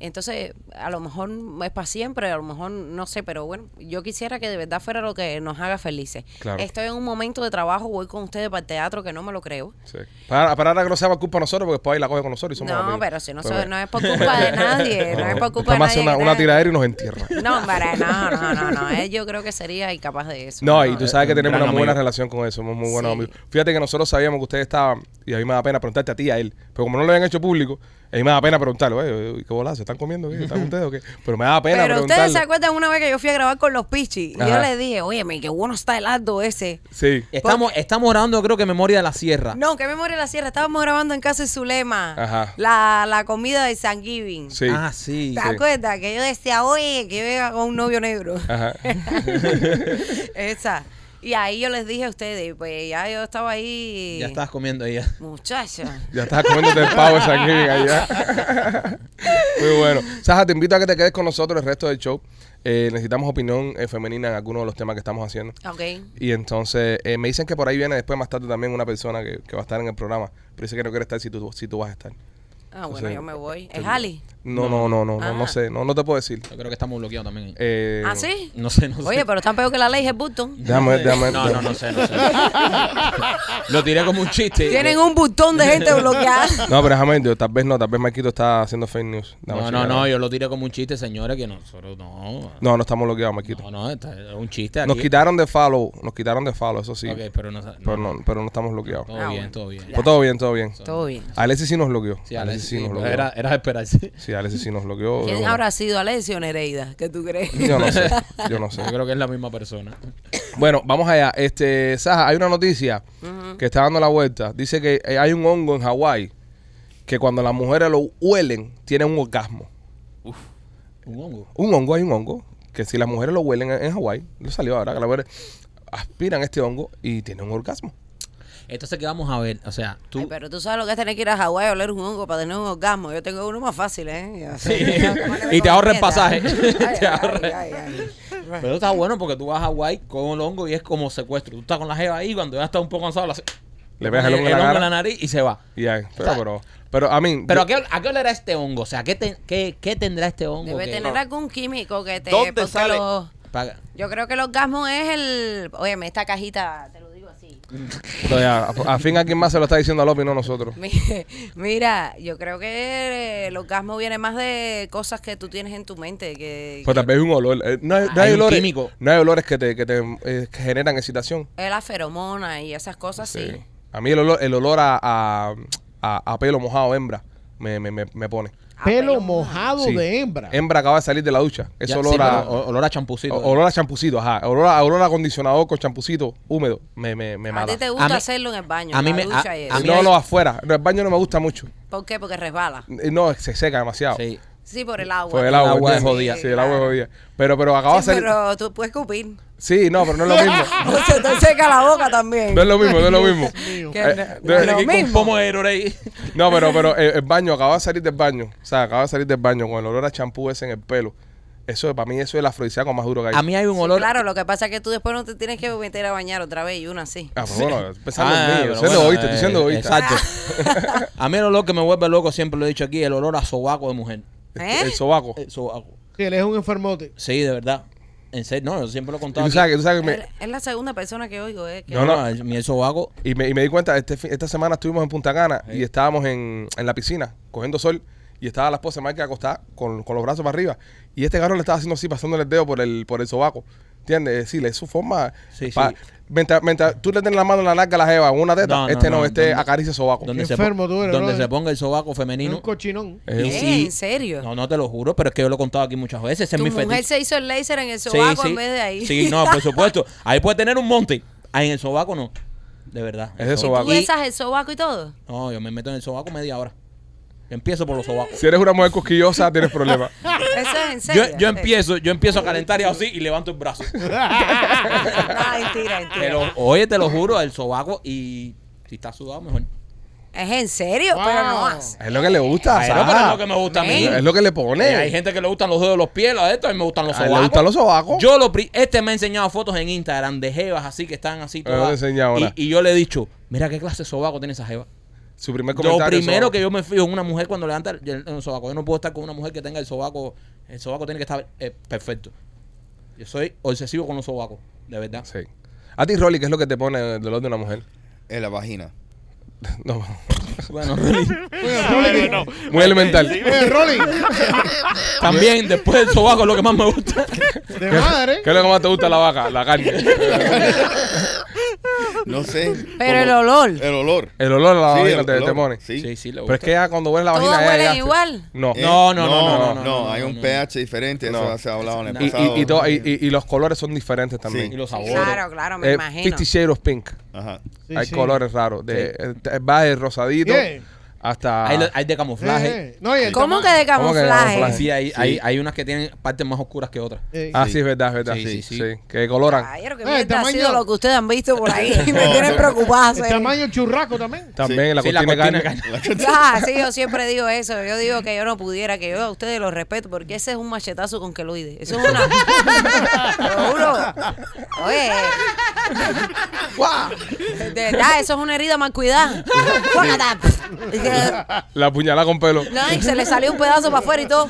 Entonces, a lo mejor es para siempre, a lo mejor no sé, pero bueno, yo quisiera que de verdad fuera lo que nos haga felices. Claro. Estoy en un momento de trabajo, voy con ustedes para el teatro, que no me lo creo. Sí. Para, para ahora que no sea por culpa de nosotros, porque después ahí la coge con nosotros y somos No, amigos. pero si no, Pero se- bueno. no es por culpa de nadie, no, es por culpa de nadie. una, una tiradera y nos entierra. No, hombre, no, no, no, no. Él yo creo que sería incapaz de eso. No, y tú sabes que tenemos una muy buena relación con eso, somos muy buenos Sí. amigos. Fíjate que nosotros sabíamos que ustedes estaban, y a mí me da pena preguntarte a ti y a él, pero como no lo habían hecho público, a mí me da pena preguntarle, oye, ¿qué bola? ¿Se están comiendo? ¿Qué? ¿Están ustedes o qué? Pero me da pena Pero ustedes se acuerdan una vez que yo fui a grabar con los Pichis y yo Ajá. le dije, oye, qué bueno está el alto ese. Sí. Estamos, estamos grabando, creo que Memoria de la Sierra. No, que memoria de la sierra. Estábamos grabando en casa de Zulema. Ajá. La, la comida de San Giving. Sí. Ah, sí. ¿Te sí. acuerdas? Que yo decía, oye, que venga con un novio negro. Ajá. Esa. Y ahí yo les dije a ustedes, pues ya yo estaba ahí. Ya estabas comiendo ella. Muchacha. Ya estás comiéndote el pavo San Giving allá. Muy bueno. Saja, te invito a que te quedes con nosotros el resto del show. Eh, necesitamos opinión eh, femenina en algunos de los temas que estamos haciendo. Ok. Y entonces eh, me dicen que por ahí viene después más tarde también una persona que, que va a estar en el programa. Pero dice que no quiere estar si tú, si tú vas a estar. Ah, bueno, yo me voy. ¿Es Ali? No, no, no, no, no, no Ah. sé. No, no te puedo decir. Yo creo que estamos bloqueados también. Eh, ¿Ah, sí? No sé, no sé. Oye, pero están peor que la ley, es Button. Déjame ver, déjame ver. No, no, no sé, no sé. Lo tiré como un chiste. Tienen un botón de gente bloqueada. No, pero déjame ver, tal vez no, tal vez Marquito está haciendo fake news. No, chequear. no, no, yo lo tiré como un chiste, señores, que nosotros no. No, no estamos bloqueados, Marquito. No, no, está- es un chiste aquí. Nos quitaron de follow, nos quitaron de follow, eso sí. Ok, pero no, Pero no, pero no estamos bloqueados. Todo Ah, bien, bueno. todo bien. Pues todo bien, todo bien. Todo bien. Alexis sí nos bloqueó. Sí, Alexis Alex, sí sí, nos bloqueó. era, era de esperarse. Sí, Alexis sí nos bloqueó. ¿Quién Bueno, habrá sido Alessio o Nereida? ¿Qué tú crees? Yo no sé, yo no sé. Yo creo que es la misma persona. Bueno, vamos allá. Este, Saja, hay una noticia que está dando la vuelta. Dice que eh, hay un hongo en Hawái que cuando las mujeres lo huelen, tienen un orgasmo. Un hongo. Un hongo, hay un hongo que si las mujeres lo huelen en, en Hawái, lo salió ahora, que las mujeres aspiran este hongo y tienen un orgasmo. Entonces, ¿qué vamos a ver? O sea, tú. Ay, pero tú sabes lo que es tener que ir a Hawái a oler un hongo para tener un orgasmo. Yo tengo uno más fácil, ¿eh? Sí. Ya, ¿cómo le Y te ahorra el pasaje. Ay, Te ay, ahorra. ay, ay. Pero está bueno porque tú vas a Hawái con el hongo y es como secuestro. Tú estás con la jeva ahí cuando ya está un poco cansado, la Le pegas el hongo en la nariz y se va. Y ya, pero, O sea, pero, pero a mí. Pero yo- ¿a qué, ¿a qué olerá este hongo? O sea, ¿qué, te- qué, qué tendrá este hongo? Debe que- tener algún químico que te... ¿Dónde sale? los- Paga. yo creo que el orgasmo es el... Óyeme, esta cajita, te lo. Entonces, a, a fin a quien más se lo está diciendo a López y no nosotros. Mi- Mira, yo creo que el orgasmo viene más de cosas que tú tienes en tu mente. Que, Pues tal vez es un olor. Eh, No hay, no hay olores, químico. no hay olores que te, que te eh, que generan excitación. que es la feromona y esas cosas, sí. Sí. A mí el olor, el olor a, a, a- a pelo mojado hembra me, me, me, me pone. Ah, Pelo pelo mojado Sí. de hembra. Hembra acaba de salir de la ducha. Ya, olor sí, a... olor a champucito. o- Olor a champucito, ajá. Olor a, olor a acondicionador con champucito húmedo. Me, me, me A mata. ti te gusta A mí- hacerlo en el baño, a en mí me- ducha a- y a mí no, hay- no, afuera. No, el baño no me gusta mucho. ¿Por qué? Porque resbala. Eh, No, se seca demasiado. Sí. Sí, por el agua. Por el agua. agua es ¿entiendes? jodida. Sí, el agua es jodida. Pero, pero acaba de Sí, salir... pero tú puedes escupir. Sí, no, pero no es lo mismo. O se te seca la boca también. No es lo mismo, no es lo mismo. Que Eh, no- no es lo con mismo. pomo de Gatorade. No, pero, pero el, el baño, acaba de salir del baño. O sea, acaba de salir del baño con el olor a champú ese en el pelo. Eso, para mí, eso es el afrodisíaco más duro que hay. A mí hay un Sí, olor. claro, lo que pasa es que tú después no te tienes que meter a bañar otra vez y una así. Ah, pues bueno, pensando Ah, en mí. pero Soy bueno, egoísta, estoy siendo eh, egoísta. Exacto. a mí el olor que me vuelve loco, siempre lo he dicho aquí, el olor a sobaco de mujer. ¿Eh? El sobaco. El sobaco. Sí, él es un enfermote. Sí, de verdad. En serio, no, yo siempre lo he Y contado. tú sabes, que- tú sabes que me, Es- Es la segunda persona que oigo, ¿eh? que- No, no. el, mi el sobaco. y me, y me di cuenta, este, fin- esta semana estuvimos en Punta Cana y estábamos en, en la piscina cogiendo sol y estaba la esposa de Mike acostada con, con los brazos para arriba y este carro le estaba haciendo así, pasándole el dedo por el, por el sobaco. ¿Entiendes? Es decir, es su forma. Sí, pa- sí. Mientras, mientras tú le tienes la mano en la narca a la jeva en una teta, No, no, este no, no, este donde- acaricia el sobaco. Donde, se, enfermo tú eres, donde se ponga el sobaco Es femenino. un cochinón. Es un- ¿Qué? sí. ¿En serio? No, no te lo juro, pero es que yo lo he contado aquí muchas veces. Ese es tu mi mujer fetiche. se hizo el láser en el sobaco sí. en vez de ahí. Sí, no, por supuesto. Ahí puede tener un monte. Ahí en el sobaco no. De verdad. Es de El sobaco. ¿Tú Y- besas el sobaco y todo? No, yo me meto en el sobaco media hora. Empiezo por los sobacos. Si eres una mujer cosquillosa, tienes problemas. Eso es en Yo, serio. yo empiezo, yo empiezo a calentar y así y levanto el brazo. No, mentira, mentira. Te lo- oye, te lo juro, el sobaco y si está sudado, mejor. Es en serio, Wow. pero no más. Es lo que le gusta. Pero, pero es lo que me gusta a mí. Es lo que le pone. Eh, hay gente que le gustan los dedos de los pies, a esto a mí me gustan los A él le sobacos. gustan los sobacos. Yo lo pri- este me ha enseñado fotos en Instagram de jevas así que están así Pero todas. te he enseñado y, y yo le he dicho, mira qué clase de sobaco tiene esa jeva. Su primer Lo comentario. primero sobaco. que yo me fijo en una mujer cuando levanta el, el sobaco. Yo no puedo estar con una mujer que tenga el sobaco. El sobaco tiene que estar eh, perfecto. Yo soy obsesivo con los sobacos, de verdad. Sí. A ti, Rolly, ¿qué es lo que te pone el dolor de una mujer? En la vagina. No. Bueno, Rolly, Muy elemental. Rolly, También después del sobaco es lo que más me gusta. de madre. ¿Qué es lo que más te gusta la vaca? La carne. No sé. Pero el olor. El olor. El olor a la Sí, vagina el te, te olor. pone. Sí. Sí, sí, le Pero gusta. es que ya cuando hueles la vagina. ¿Todas ya- huelen igual? No. Eh, No, no, no, no, no, no, hay no, un no. pH diferente. No. Eso se ha hablado en el Y, pasado. y, y, to- y- y- y los colores son diferentes también. Y los sabores. Claro, claro, me Eh, imagino. Fifty Shades of Pink. Ajá. Sí, Hay sí. colores raros. De, eh, Va de rosadito. Hasta. Hay, lo- hay de camuflaje. Eh, eh. No, y el ¿Cómo que de ¿Cómo que de camuflaje? camuflaje? Sí, hay, Sí. Hay, hay unas que tienen partes más oscuras que otras. Eh, Ah, Sí. sí, es verdad, es verdad. Sí, Sí, sí, sí. sí. Que coloran. Caballero, que Eh, mierda ha tamaño- sido lo que ustedes han visto por ahí. me tienen preocupada. el serio. tamaño churrasco también. También la Sí, la cortina de cortina carne. de carne. Ah, sí, yo siempre digo eso. Yo digo que yo no pudiera, que yo a ustedes los respeto, porque ese es un machetazo con queloide. Eso es una. Lo juro. Oye. De verdad, eso es una herida mal cuidada. Que- La puñalada con pelo. No, y se le salió un pedazo para afuera y todo.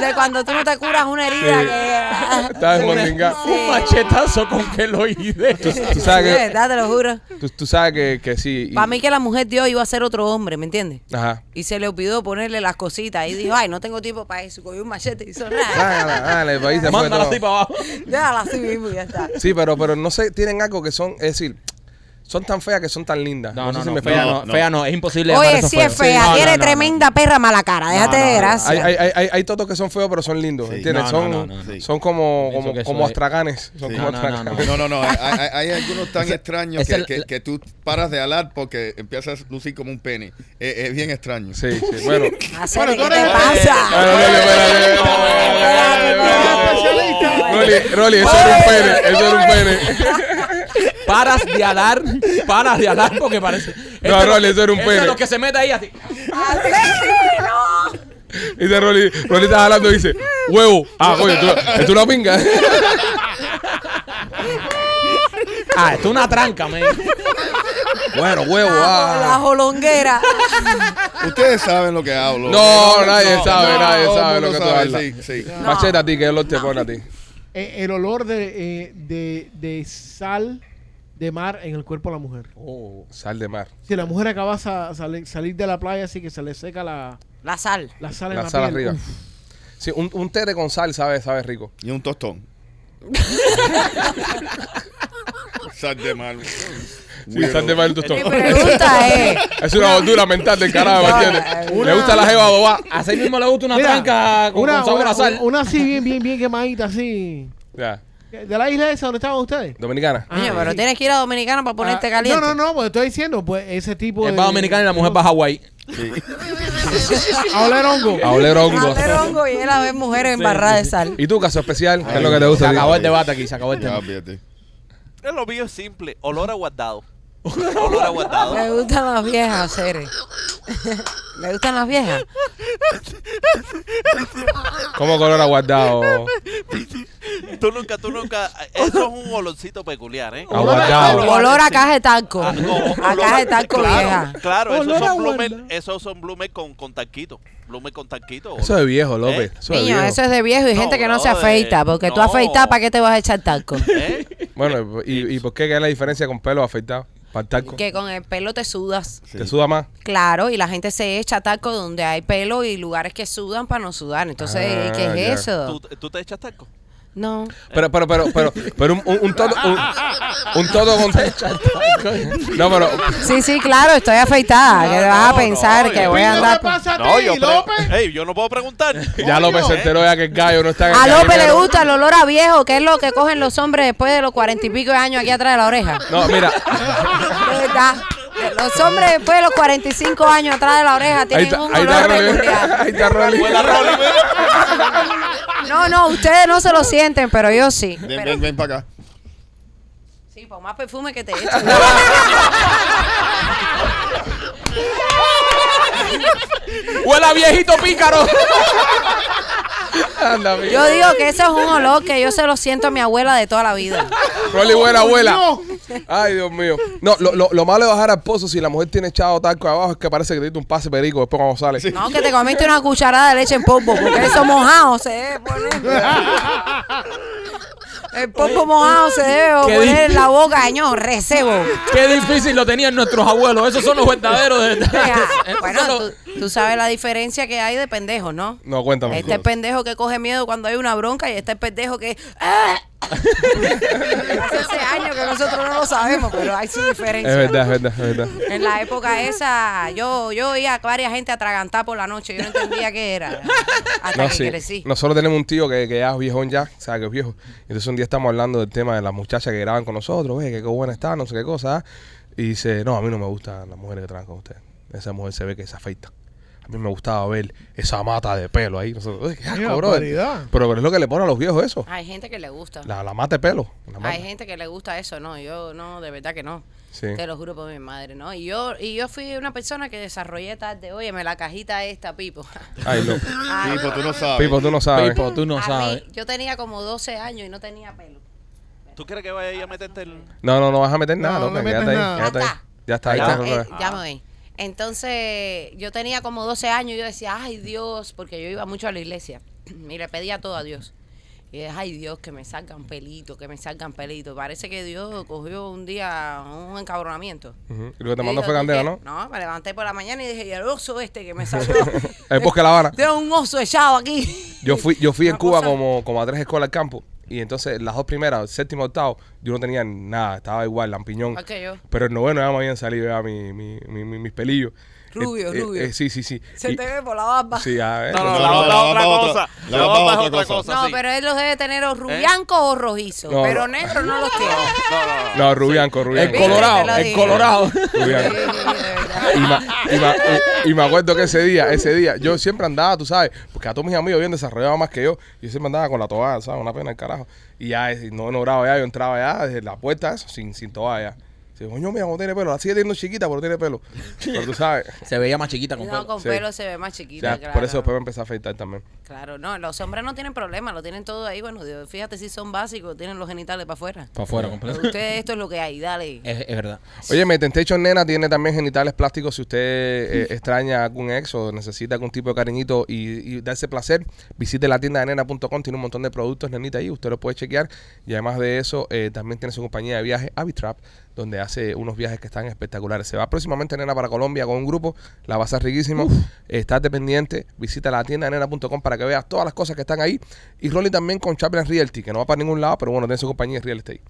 De cuando tú no te curas una herida Sí. que. Estás desmondingado. Sí. Un machetazo con queloide. Tú De sabes que. verdad, te lo juro. Tú, tú sabes que, que sí. y- Para mí que la mujer dio iba a ser otro hombre, ¿me entiendes? Ajá. Y se le olvidó ponerle las cositas. Y dijo, ay, no tengo tiempo para eso. Cogió un machete y hizo nada. Dale, dale, Mándala así para abajo. Déjala así mismo y ya está. Sí, pero, pero no sé, tienen algo que son, es decir, son tan feas que son tan lindas. No, no, sé si no, me fea, no, no. fea no, es imposible. Oye, sí es fea. Sí, no, Tiene no, no, tremenda perra mala cara. Déjate no, de no. gracia. Hay, hay, hay, hay, totos que son feos, pero son lindos, Sí. ¿entiendes? No, son, no, no, no. son como, como, como es- astraganes. Son Sí. como No, no, no, astraganes. No, no, no. Hay, algunos tan extraños que, que, que tú paras de alar porque empiezas a lucir como un pene. Es, es bien extraño. Sí, sí, bueno. ¿qué te pasa? Rolly, Rolly, eso era un pene, eso era un pene. Paras de alar, paras de alar porque parece. Este No, es lo Rolly, que- eso era un este es pene. lo que se mete ahí así. Dice Rolly, Rolly está hablando y dice, huevo. Ah, coño, tú, es una pinga. Ah, esto es una tranca, man. Bueno, huevo, La ah. jolonguera. Ustedes saben lo que hablo. No, nadie sabe, nadie el sabe lo que tú sabe, hablas. Sí, sí. Machete a ti, ¿qué olor te pone a ti? Eh, el olor de, eh, de, de sal de mar en el cuerpo de la mujer. Oh. Sal de mar. Si la mujer acaba de sa- sali- salir de la playa así que se le seca la, La sal. la sal en La la, sal piel. arriba. uf. Sí, un, un té de con sal sabe, sabe rico. Y un tostón. Sal de mal. Sí, están de Mi estómago. pregunta es, Es una gordura mental del carajo, ¿me entiendes? Le gusta la jeva adobada. Así mismo le gusta una Mira, tranca con, una, con sabor una- a sal. una así bien, bien, bien quemadita, así. Ya. ¿De la isla esa donde estaban ustedes? Dominicana. Ah, pero sí. tienes que ir a Dominicana para ponerte Ah, caliente. No, no, no, pues estoy diciendo, pues ese tipo Él de. va a Dominicana y la mujer va a Hawái. A oler hongo. A oler hongo. Hacer hongo y él a ver mujeres embarradas de sal. ¿Y tú, caso especial? ¿Qué es lo que te Se gusta? a ti? acabó el debate aquí, se acabó el fíjate. Es lo mío simple. Olor a guardado. Olor a guardado. Me gustan las viejas, Cere. Me gustan las viejas. ¿Cómo color aguardado? Tú nunca, tú nunca. Eso es un olorcito peculiar, ¿eh? Aguardado. Olor a caja de talco. Ah, no, A olor caja de talco claro, vieja. Claro, esos Olor son bloomer, esos son bloomer con, con tanquito. Bloomer con tanquito. Eso es viejo, López. ¿Eh? Eso es Niño, viejo. eso es de viejo y No, gente que no se afeita. Porque tú no. afeitas, ¿para qué te vas a echar talco? ¿Eh? Bueno, ¿y, y por qué? ¿Qué es la diferencia con pelo afeitado? Para el talco. Que con el pelo te sudas. Sí. ¿Te suda más? Claro, y la gente se echa talco donde hay pelo y lugares que sudan para no sudar. Entonces, Ah, ¿qué es ya. eso? ¿Tú, ¿Tú te echas talco? No. Pero, pero, pero, pero, pero un, un, un todo, un, un todo con... No, pero... Sí, sí, claro, estoy afeitada. No, que vas a no, pensar no, que voy a ¿Qué andar... te pasa a ti, No, yo, López? Ey, yo no puedo preguntar. Ya López se enteró ya que el gallo no está en el A López le gusta el olor a viejo, que es lo que cogen los hombres después de los cuarenta y pico de años aquí atrás de la oreja. No, mira, verdad. Los hombres después de los 45 años atrás de la oreja tienen está, un ahí está olor Rolly. peculiar. Ahí está Rolly. No, no, ustedes no se lo sienten, pero yo sí. Ven, Pero- ven, ven para acá. Sí, por más perfume que te echen. ¡Huele a viejito pícaro! Anda. Yo digo que ese es un olor que yo se lo siento a mi abuela de toda la vida. Rolly, buena abuela. No. Ay, Dios mío. No, lo, lo, lo malo de bajar al pozo si la mujer tiene echado talco abajo es que parece que te diste un pase perico después cuando sale. No, que te comiste una cucharada de leche en polvo, porque eso mojado se debe poner. El polvo mojado se debe Qué poner en difícil. la boca, año, recebo. Qué difícil lo tenían nuestros abuelos. Esos son los verdaderos. De... Esos Bueno, tú, tú sabes la diferencia que hay de pendejos, ¿no? No, cuéntame. Este es pendejo que coge miedo cuando hay una bronca y este es pendejo que... ¡Ah! Hace ese año que nosotros no lo sabemos, pero hay su diferencia. Es verdad, es verdad, es verdad. En la época esa, yo, yo oía a varias gente atragantar por la noche. Yo no entendía qué era. Hasta No, que sí. crecí. Nosotros tenemos un tío que, que ya es viejón ya, o sea, que es viejo. Entonces un día estamos hablando del tema de las muchachas que graban con nosotros, ve, que qué buena está, no sé qué cosa. ¿ah? Y dice, no, a mí no me gustan las mujeres que trabajan con ustedes. Esa mujer se ve que se afeita. A mí me gustaba ver esa mata de pelo ahí. Nosotros, "Uy, qué asco, Qué brother". barbaridad. Pero, pero es lo que le ponen a los viejos eso. Hay gente que le gusta. La, la mata de pelo. la mata. Hay gente que le gusta eso, no, yo no, de verdad que no. Sí. Te lo juro por mi madre, ¿no? Y yo, y yo fui una persona que desarrollé tarde, óyeme, la cajita esta, Pipo. Ay, no. Pipo, tú no sabes. Pipo, tú no sabes. Pipo, tú no a sabes. mí, yo tenía como 12 años y no tenía pelo. ¿Tú crees que vaya a ir a meterte el.? No, no, no vas a meter No, nada, no loca, le quédate metes ahí, nada. quédate ahí. Ya está. Ya está, ahí Ya. está. Eh, ya me voy. Entonces, yo tenía como 12 años y yo decía, ay Dios, porque yo iba mucho a la iglesia y le pedía todo a Dios. Y es, ay Dios, que me salgan pelitos, que me salgan pelitos. Parece que Dios cogió un día un encabronamiento. Y lo que te mandó fue ¿tú candela? ¿no? No, me levanté por la mañana y dije, y el oso este que me salió. El bosque de La Habana. Tengo un oso echado aquí. Yo fui, yo fui en Cuba cosa- como, como a tres escuelas al campo. Y entonces las dos primeras, séptimo, octavo, yo no tenía nada, estaba igual, lampiñón. Yo. Pero en noveno ya me habían salido ya mi, mi, mi- mi- mis pelillos. Rubio, Eh, eh, rubio. eh, sí, sí, sí. Se Y- te ve por la barba. Sí, ya, eh, No, no, no, la no, otra la es otra barba cosa. la barba barba es otra cosa. No, sí. pero él los debe tener o rubianco o rojizo. No, pero negro no los tiene. No, no, no. No, Rubianco, El Rubianco. Te colorado, lo el colorado. Rubianco. Y, ma- y ma- y- y me acuerdo que ese día, ese día, yo siempre andaba, tú sabes, porque a todos mis amigos habían desarrollado más que yo. Yo siempre andaba con la toalla, ¿sabes? Una pena el carajo. Y ya, no no grabo ya, yo entraba ya desde la puerta, eso, sin, sin toalla. Dice, coño, mira cómo tiene pelo. La sigue teniendo chiquita, pero tiene pelo. Pero tú sabes. Se veía más chiquita con No, pelo. con Sí. pelo se ve más O chiquita, sea, claro. por eso después me empecé a afeitar también. Claro, no, los hombres no tienen problema, lo tienen todo ahí. Bueno, Dios, fíjate si son básicos, tienen los genitales para afuera. Para afuera, completo. ustedes, esto es lo que hay, dale. Es, es verdad. Oye, me Temptation Nena tiene también genitales plásticos si usted eh, extraña algún ex o necesita algún tipo de cariñito y, y darse placer. Visite la tienda de nena.com, tiene un montón de productos, nenita, ahí, usted lo puede chequear. Y además de eso, eh, también tiene su compañía de viajes, Avitrap, donde hace unos viajes que están espectaculares. Se va próximamente Nena para Colombia con un grupo, la va a ser riquísimo. Estate pendiente, visita la tienda de nena.com para que veas todas las cosas que están ahí. Y Rolly también con Chaplin Realty, que no va para ningún lado, pero bueno, tiene su compañía de real estate.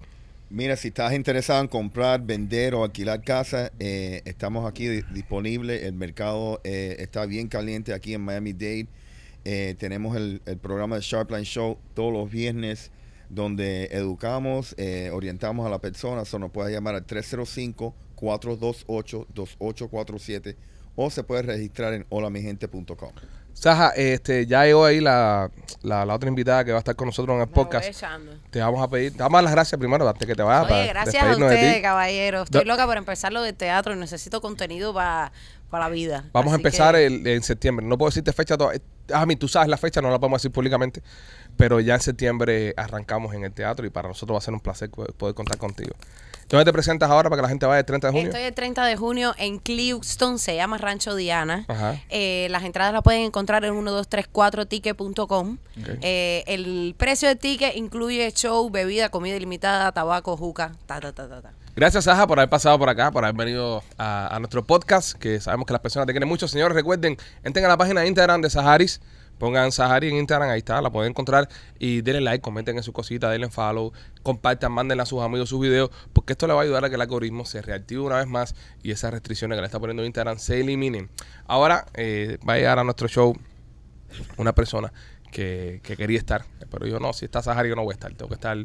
Mira, si estás interesado en comprar, vender o alquilar casa, eh, estamos aquí di- disponibles. El mercado eh, está bien caliente aquí en Miami-Dade. Eh, tenemos el, el programa de Sharpline Show todos los viernes donde educamos, eh, orientamos a la persona. Eso nos puede llamar al 305-428-2847 o se puede registrar en holamigente.com. Saja, este, ya llegó ahí la, la, la otra invitada que va a estar con nosotros en el podcast. Te vamos a pedir, te vamos a dar las gracias primero antes que te vayas. Oye, para gracias a ustedes, caballero. Estoy Do- loca por empezar lo del teatro y necesito contenido para la vida. Vamos a empezar que- el- en septiembre. No puedo decirte fecha todavía. A mí, tú sabes la fecha, no la podemos decir públicamente. Pero ya en septiembre arrancamos en el teatro y para nosotros va a ser un placer po- poder contar contigo. ¿Dónde te presentas ahora para que la gente vaya el 30 de junio? Estoy el 30 de junio en Clewiston, se llama Rancho Diana. Eh, las entradas las pueden encontrar en 1234ticket.com. Ok. Eh, el precio del ticket incluye show, bebida, comida ilimitada, tabaco, juca, ta, ta, ta, ta, ta. Gracias, Saja, por haber pasado por acá, por haber venido a, a nuestro podcast, que sabemos que las personas te quieren mucho. Señores, recuerden, entren a la página de Instagram de Saharis, pongan Sahari en Instagram, ahí está, la pueden encontrar y denle like, comenten en su cosita, denle follow, compartan, mándenle a sus amigos sus videos, porque esto le va a ayudar a que el algoritmo se reactive una vez más y esas restricciones que le está poniendo Instagram se eliminen. Ahora eh, va a llegar a nuestro show una persona que, que quería estar, pero yo no, si está Sahari yo no voy a estar, tengo que estar,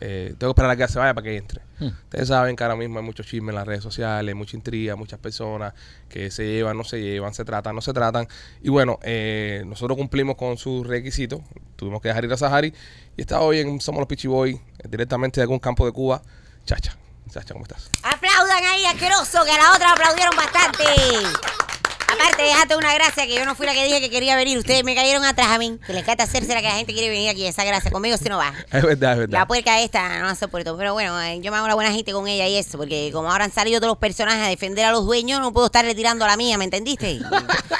eh, tengo que esperar a que se vaya para que entre. Ustedes saben que ahora mismo hay mucho chisme en las redes sociales, mucha intriga, muchas personas que se llevan, no se llevan, se tratan, no se tratan. Y bueno, eh, nosotros cumplimos con sus requisitos, tuvimos que dejar ir a Sahari y está hoy en Somos los Pichi Boy, eh, directamente de algún campo de Cuba. Chacha, Chacha, ¿cómo estás? Aplaudan ahí, asqueroso, que a la otra aplaudieron bastante. Aparte, déjate una gracia que yo no fui la que dije que quería venir. Ustedes me cayeron atrás a mí. Que les encanta hacerse la que la gente quiere venir aquí. Esa gracia conmigo si no va. Es verdad, es verdad. La puerca esta no la soporto. Pero bueno, eh, yo me hago la buena gente con ella y eso. Porque como ahora han salido todos los personajes a defender a los dueños, no puedo estarle tirando a la mía, ¿me entendiste?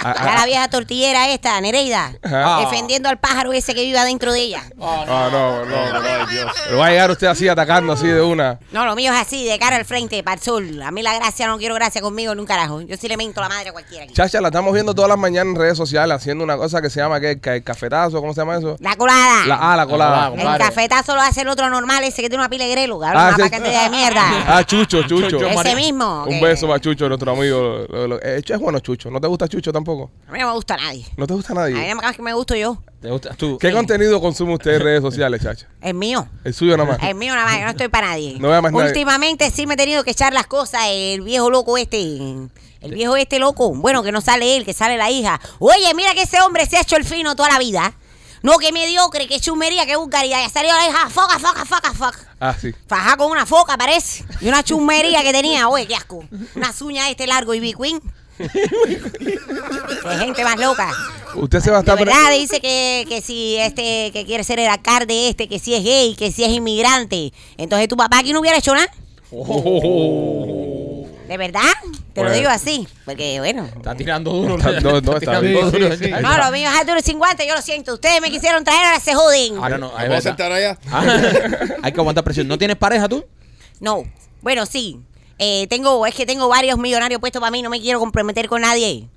Ah, Ya la vieja tortillera esta, Nereida. Defendiendo al pájaro ese que vive adentro de ella. Ah, no, no, no. Ay, Dios. Pero va a llegar usted así atacando así de una. No, lo mío es así, de cara al frente, para el sol. A mí la gracia, no quiero gracia conmigo en un carajo. Yo sí le mento la madre a cualquiera aquí. Chacha, la estamos viendo todas las mañanas en redes sociales haciendo una cosa que se llama ¿qué? El cafetazo, ¿cómo se llama eso? La colada. La, ah, la colada. colada, el cafetazo lo hace el otro normal, ese que tiene una pila de grelo, cabrón, Ah, una sí. paquete de mierda. Ah, Chucho, Chucho. Chucho, ese María. mismo. Un que- beso para Chucho, nuestro amigo. Lo- lo- eh, es bueno Chucho. ¿No te gusta Chucho tampoco? A mí no me gusta a nadie. ¿No te gusta A mí nadie? más que me gusto yo. ¿Te gusta? Tú, ¿Qué contenido consume usted en redes sociales, Chacha? El mío. El suyo nada más. El mío nada más, que no estoy para nadie. No vea más nadie. Últimamente sí me he tenido que echar las cosas, el viejo loco este. El viejo este loco. Bueno, que no sale él, que sale la hija. Oye, mira que ese hombre se ha hecho el fino toda la vida. No, que mediocre, que chumería, que vulgaridad. Ya salió la hija, foca, foca, foca, foca. Ah, sí. Fajá con una foca, parece. Y una chumería que tenía, oye, qué asco. Unas uñas este largo y big queen. Qué gente más loca. Usted se va a De estar... pre- verdad dice que, que si este, que quiere ser el alcalde este, que si es gay, que si es inmigrante. Entonces tu papá aquí no hubiera hecho nada. ¿De verdad? Te lo Bueno. digo así. Porque bueno. Está tirando duro. Está- no, no, está tirando bien. duro. Sí, sí, sí. Ahí No, lo mío es Arturo 50, yo lo siento. Ustedes me quisieron traer, ahora se joden. Ahora no, ¿Vamos a sentar allá? Ah, Hay que aguantar presión. ¿No tienes pareja tú? No. Bueno, sí. Eh, tengo, es que tengo varios millonarios puestos para mí, no me quiero comprometer con nadie.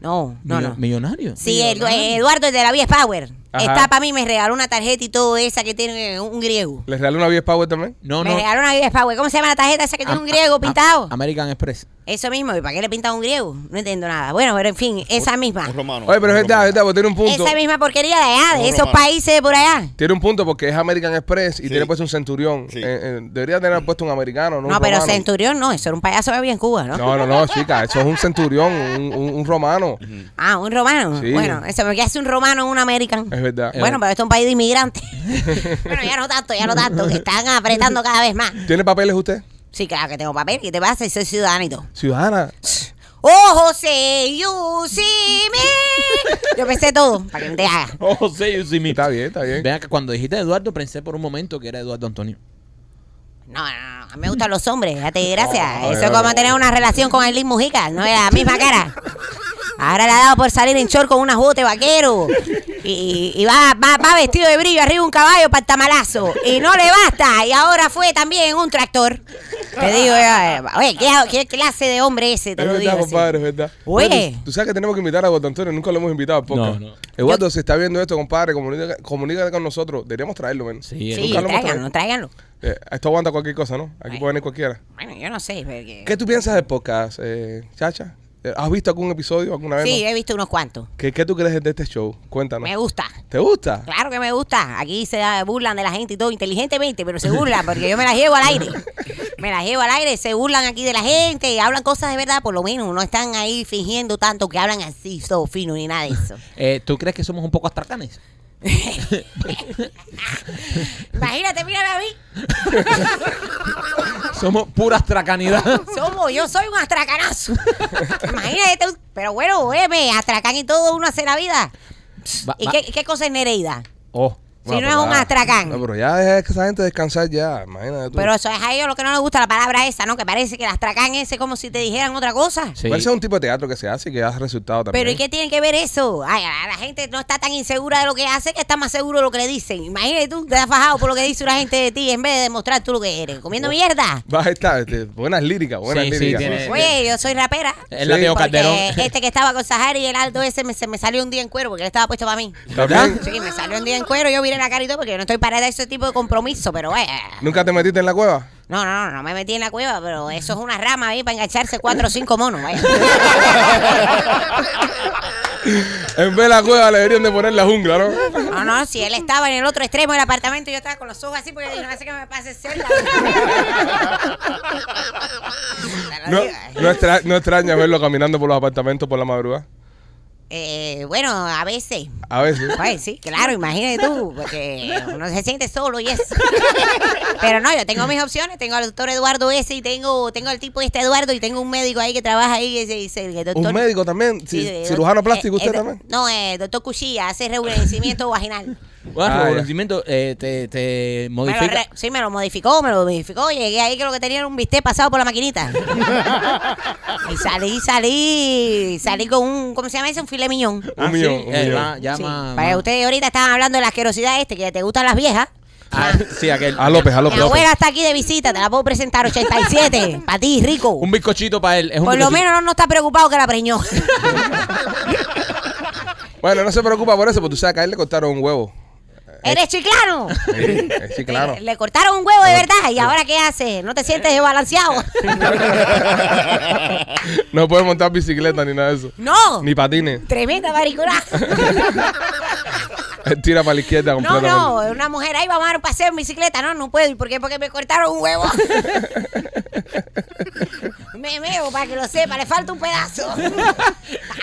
No, no, Millo- no. Millonario. Sí, Edu- Eduardo, el de la Vía Power. Ajá. Está para mí, me regaló una tarjeta y todo esa que tiene un griego. ¿Les regaló una 10 Power también? No, me no. regaló una Vía Power. ¿Cómo se llama la tarjeta esa que tiene un griego pintado? American Express. Eso mismo, ¿y para qué le pinta un griego? No entiendo nada. Bueno, pero en fin, esa misma. Un romano. Oye, pero es verdad, verdad, porque tiene un punto. Esa misma porquería de allá, de esos romano. países de por allá. Tiene un punto porque es American Express y Sí. tiene puesto un centurión. Sí. Eh, eh, debería tener puesto un americano, no No, un pero romano. Centurión no, eso era un payaso que había en Cuba, ¿no? No, no, no, chica, eso es un centurión, un, un- un romano. Ah, un romano. Sí. Bueno, eso me hace un romano en un american. Es verdad. Bueno, pero esto es un país de inmigrantes. bueno, ya no tanto, ya no tanto, que están apretando cada vez más. ¿Tiene papeles usted? Sí, claro que tengo papel. ¿Qué te pasa? Y soy ciudadanito. Ciudadana. Oh, José, you see me. Yo pensé todo, para que no te haga. Oh, sí, you see me. Está bien, está bien. Vean que cuando dijiste Eduardo, pensé por un momento que era Eduardo Antonio. No, no, no, a mí me gustan los hombres, date gracias. Oh, Eso es como tener una relación con el Liz Mujica, no es la misma cara. Ahora le ha dado por salir en short con un ajuste vaquero. Y, y va, va, va vestido de brillo arriba de un caballo para el tamalazo. Y no le basta. Y ahora fue también en un tractor. Te digo, eh, oye, ¿qué, qué clase de hombre ese? Te Es lo digo. verdad, así. compadre, es verdad. Oye. Tú, tú sabes que tenemos que invitar a Antonio, nunca lo hemos invitado al podcast. No, no. Eduardo, si está viendo esto, compadre, comunícate, comunícate con nosotros. Deberíamos traerlo, ven. Sí, Sí, Nunca lo hemos tráiganlo, tráiganlo. Eh, esto aguanta cualquier cosa, ¿no? Aquí puede venir cualquiera. Bueno, yo no sé. porque- ¿Qué tú piensas del podcast, eh, Chacha? Eh, ¿Has visto algún episodio alguna vez? Sí, no? he visto unos cuantos. ¿Qué, ¿Qué tú crees de este show? Cuéntanos. Me gusta. ¿Te gusta? Claro que me gusta. Aquí se burlan de la gente y todo inteligentemente, pero se burlan porque yo me las llevo al aire. Me las llevo al aire, se burlan aquí de la gente y hablan cosas de verdad, por lo menos. No están ahí fingiendo tanto que hablan así, todo fino ni nada de eso. Eh, ¿Tú crees que somos un poco astracanes? Imagínate, mírame a mí. Somos pura astracanidad. Somos, yo soy un astracanazo. Imagínate, pero bueno, óyeme, atracan y todo uno hace la vida. Va- ¿Y va- qué, qué cosa es Nereida? Oh. Si no es un ya- astracán. No, pero ya deja que esa gente descansar ya. Imagínate tú. Pero eso es a ellos lo que no les gusta la palabra esa, ¿no? Que parece que el astracán ese es como si te dijeran otra cosa. Sí. Ese es un tipo de teatro que se hace y que da resultado también. Pero ¿y qué tiene que ver eso? Ay, la, la gente no está tan insegura de lo que hace que está más seguro de lo que le dicen. Imagínate tú, te has fajado por lo que dice una gente de ti en vez de demostrar tú lo que eres. Comiendo mierda. Vas a estar, este, buenas líricas, buenas Sí, sí, líricas. tiene- Oye, yo soy rapera. Es la Sí. Teo Porque Calderón. este que estaba con Sahari y el alto ese me, se me salió un día en cuero porque él estaba puesto para mí. ¿También? Sí, me salió un día en cuero, yo viré la cara y todo porque yo no estoy para de ese tipo de compromiso, pero eh. ¿Nunca te metiste en la cueva? No, no, no, no me metí en la cueva, pero eso es una rama ahí para engancharse cuatro o cinco monos, vaya. En vez de la cueva le deberían de poner la jungla, ¿no? No, no, si él estaba en el otro extremo del apartamento, yo estaba con los ojos así porque dije, no hace que me pase cerca. No, no, extra- no extraña verlo caminando por los apartamentos por la madrugada. Eh, bueno, a veces. A veces. Pues sí, claro, imagínate tú, porque uno se siente solo y eso. Pero no, yo tengo mis opciones, tengo al doctor Eduardo ese y tengo, tengo al tipo este Eduardo y tengo un médico ahí que trabaja ahí, ese, ese, el doctor. Un médico también, Sí, cirujano plástico, eh, usted también. No, eh, doctor Cuchilla, hace rejuvenecimiento vaginal. Bueno, Ah, reconocimiento, eh, te, te Me lo modifica. re- sí, me lo modificó, me lo modificó. Llegué ahí que lo que tenía era un bistec pasado por la maquinita. y salí, salí, salí con un, ¿cómo se llama ese? Un filet miñón. Ah, Un millón, sí, un eh, millón. ya Sí. más- Para más- ustedes ahorita estaban hablando de la asquerosidad este, que te gustan las viejas. Ah, sí, aquel. A López, a Mi López. López. abuela está aquí de visita, te la puedo presentar, 87, para ti, rico. Un bizcochito para él. Es un Por lo menos no, no está preocupado que la preñó. Bueno, no se preocupa por eso, porque tú sabes que a él le cortaron un huevo. ¿Eres chiclano? Sí, eh, sí, claro. Le, le cortaron un huevo de verdad, ¿y ahora qué hace? ¿No te sientes desbalanceado? No puede montar bicicleta ni nada de eso. No. Ni patines. Tremenda maricona. Tira para la izquierda No, completamente. no, una mujer ahí vamos a dar un paseo en bicicleta. No, no puedo. ¿Y por qué? Porque me cortaron un huevo. me meo, para que lo sepa, le falta un pedazo.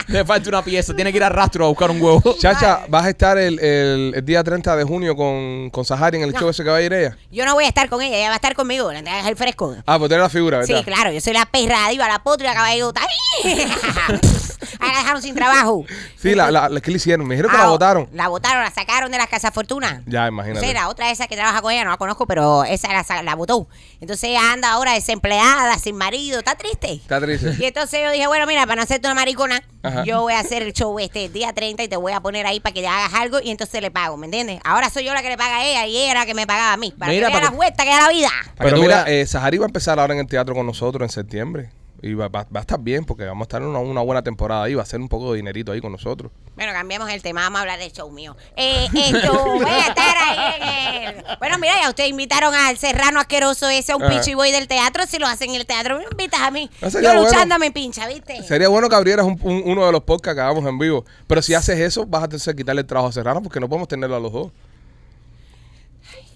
Le falta una pieza. Tiene que ir al rastro a buscar un huevo. Chacha, ¿vas a estar el, el- el día 30 de junio con, con Sahari en el No. show ese que va a ir ella? Yo no voy a estar con ella, ella va a estar conmigo. Entregas el fresco. Ah, pues tiene la figura, ¿verdad? Sí, claro, yo soy la perra diva, la potra y la caballota. Ahí la dejaron sin trabajo. Sí, la, la, la- ¿qué le hicieron? Me dijeron que la Ah, votaron. La votaron, la sacaron de la casa fortuna. Ya, imagínate. sé, la otra esa que trabaja con ella, no la conozco, pero esa la, la votó. Entonces ella anda ahora desempleada, sin marido, está triste. Está triste. Y entonces yo dije, bueno, mira, para no hacerte una maricona, Ajá. yo voy a hacer el show este día 30 y te voy a poner ahí para que le hagas algo y entonces le pago, ¿me entiendes? Ahora soy yo la que le paga a ella y ella era la que me pagaba a mí. Para Mira, que para las que- da la vida. Pero tú mira, eh, Sahari va a empezar ahora en el teatro con nosotros en septiembre. Y va, va- va a estar bien porque vamos a estar en una, una buena temporada ahí. Va a ser un poco de dinerito ahí con nosotros. Bueno, cambiamos el tema, vamos a hablar del show mío. Eh, esto, voy a estar ahí en el... Bueno, mira, ya ustedes invitaron al serrano asqueroso ese, a un Ajá. pichi boy del teatro, si lo hacen en el teatro, me invitas a mí. Yo bueno. luchando me pincha, ¿viste? Sería bueno que abrieras un- un- uno de los podcasts que hagamos en vivo. Pero si haces eso, vas a tener que quitarle el trabajo a Serrano porque no podemos tenerlo a los dos.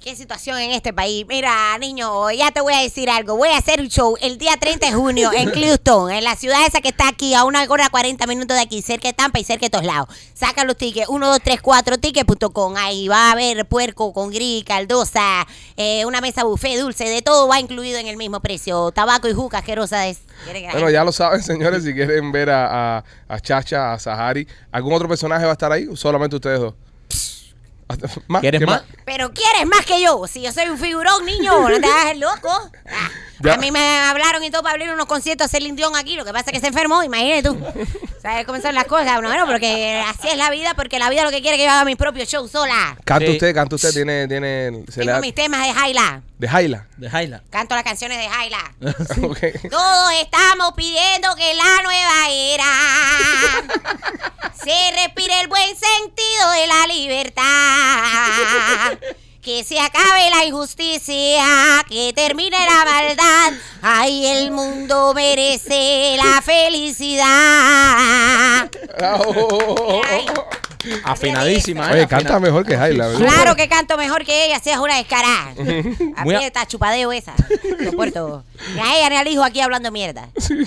Qué situación en este país. Mira, niño, ya te voy a decir algo. Voy a hacer un show el día 30 de junio en Clewiston, en la ciudad esa que está aquí, a una hora 40 minutos de aquí, cerca de Tampa y cerca de todos lados. Saca los tickets, 1, 2, 3, 4, tickets.com. Ahí va a haber puerco con gris, caldosa, eh, una mesa buffet, dulce, de todo va incluido en el mismo precio. Tabaco y juca asquerosa es. ¿Quieren que la Bueno, ya lo saben, señores. Si quieren ver a, a, a Chacha, a Sahari, ¿algún otro personaje va a estar ahí? ¿O solamente ustedes dos? ¿Más? ¿Quieres ¿Qué más? Pero quieres más que yo. Si yo soy un figurón, niño, no te hagas el loco. Ah. Ya. A mí me hablaron y todo para abrir unos conciertos, hacer Dion aquí. Lo que pasa es que se enfermó, imagínate tú. ¿Sabes cómo son las cosas? No, bueno, porque así es la vida, porque la vida lo que quiere es que yo haga mi propio show sola. Canta Sí. usted, canta usted, tiene, tiene, se le Tengo da, mis temas de Jaila. de Jaila. De Jaila. Canto las canciones de Jaila. Ok. Todos estamos pidiendo que en la nueva era se respire el buen sentido de la libertad. Que se acabe la injusticia, que termine la maldad. Ay, el mundo merece la felicidad. Ay. Afinadísima, ¿eh? Oye, Afina- canta mejor que Jaila, ¿verdad? Claro que canto mejor que ella, seas una descarada. Muy a- Aprieta, chupadeo esa. Soporto. Ni a ella ni al hijo aquí hablando mierda. Sí.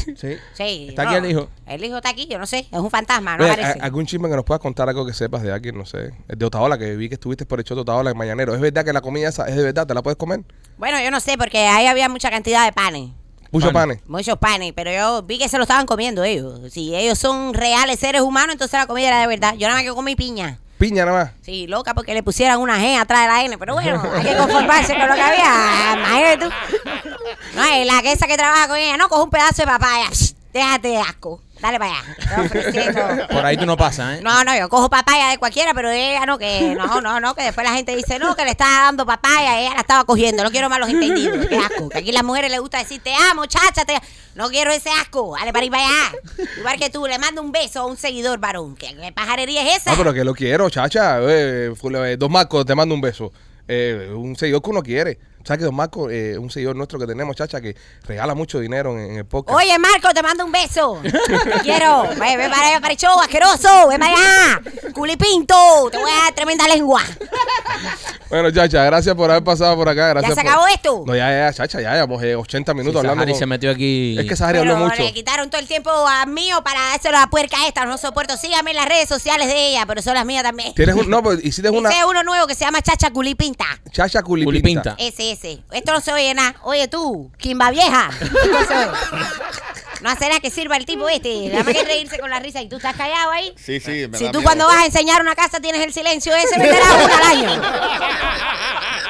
Sí. ¿Está no. aquí el hijo? El hijo está aquí, yo no sé. Es un fantasma, no Oye, aparece. ¿a- ¿Algún chisme que nos puedas contar algo que sepas de alguien? No sé. El de Otaola, que vi que estuviste por el show de Otaola en Mañanero. ¿Es verdad que la comida esa es de verdad? ¿Te la puedes comer? Bueno, yo no sé, porque ahí había mucha cantidad de panes. Mucho Pane. panes. Muchos panes, pero yo vi que se lo estaban comiendo ellos. Si ellos son reales seres humanos, entonces la comida era de verdad. Yo nada más que comí piña. Piña nada más. Sí, loca, porque le pusieran una G atrás de la N. Pero bueno, hay que conformarse con lo que había. Imagínate tú. No, es la que esa que trabaja con ella, no, coge un pedazo de papaya. Déjate de asco. Dale para allá. Por ahí tú no pasas, ¿eh? No, no, yo cojo papaya de cualquiera, pero ella no, que no, no, no, que después la gente dice, no, que le estaba dando papaya, ella la estaba cogiendo. No quiero malos entendidos. Qué asco. Que aquí las mujeres les gusta decir, te amo, chacha, te No quiero ese asco. Dale para ir para allá. Igual que tú, le mando un beso a un seguidor varón. ¿Qué, qué pajarería es esa? Ah, pero que lo quiero, chacha. Eh, eh, dos Marcos, te mando un beso. Eh, un seguidor que uno quiere. ¿Sabes que Don Marcos, eh, un seguidor nuestro que tenemos, chacha, que regala mucho dinero en, en el podcast? Oye, Marco, te mando un beso. Te quiero. Ven, ven para allá, para el show, asqueroso. Ven para allá. Culipinto. Te voy a dar tremenda lengua. Bueno, chacha, gracias por haber pasado por acá. ¿Ya Gracias se por- acabó esto? No, ya, ya, chacha, ya llevamos eh, 80 minutos hablando. Sahari con- se metió aquí. Es que Sahari Pero habló mucho. le quitaron todo el tiempo a mío para dárselo a la puerca esta. No soporto. Síganme en las redes sociales de ella, pero son las mías también. Tienes un, no, pues hiciste una es uno nuevo que se llama Chacha Culipinta. chacha culipinta. Culipinta. Ese, ese. Esto no se oye nada. Oye tú, Kimba vieja. Esto se oye. No hace nada que sirva el tipo este. Nada más que reírse con la risa y tú estás callado ahí. Sí, sí. me Si da tú miedo. cuando vas a enseñar una casa tienes el silencio ese, venderás una al año.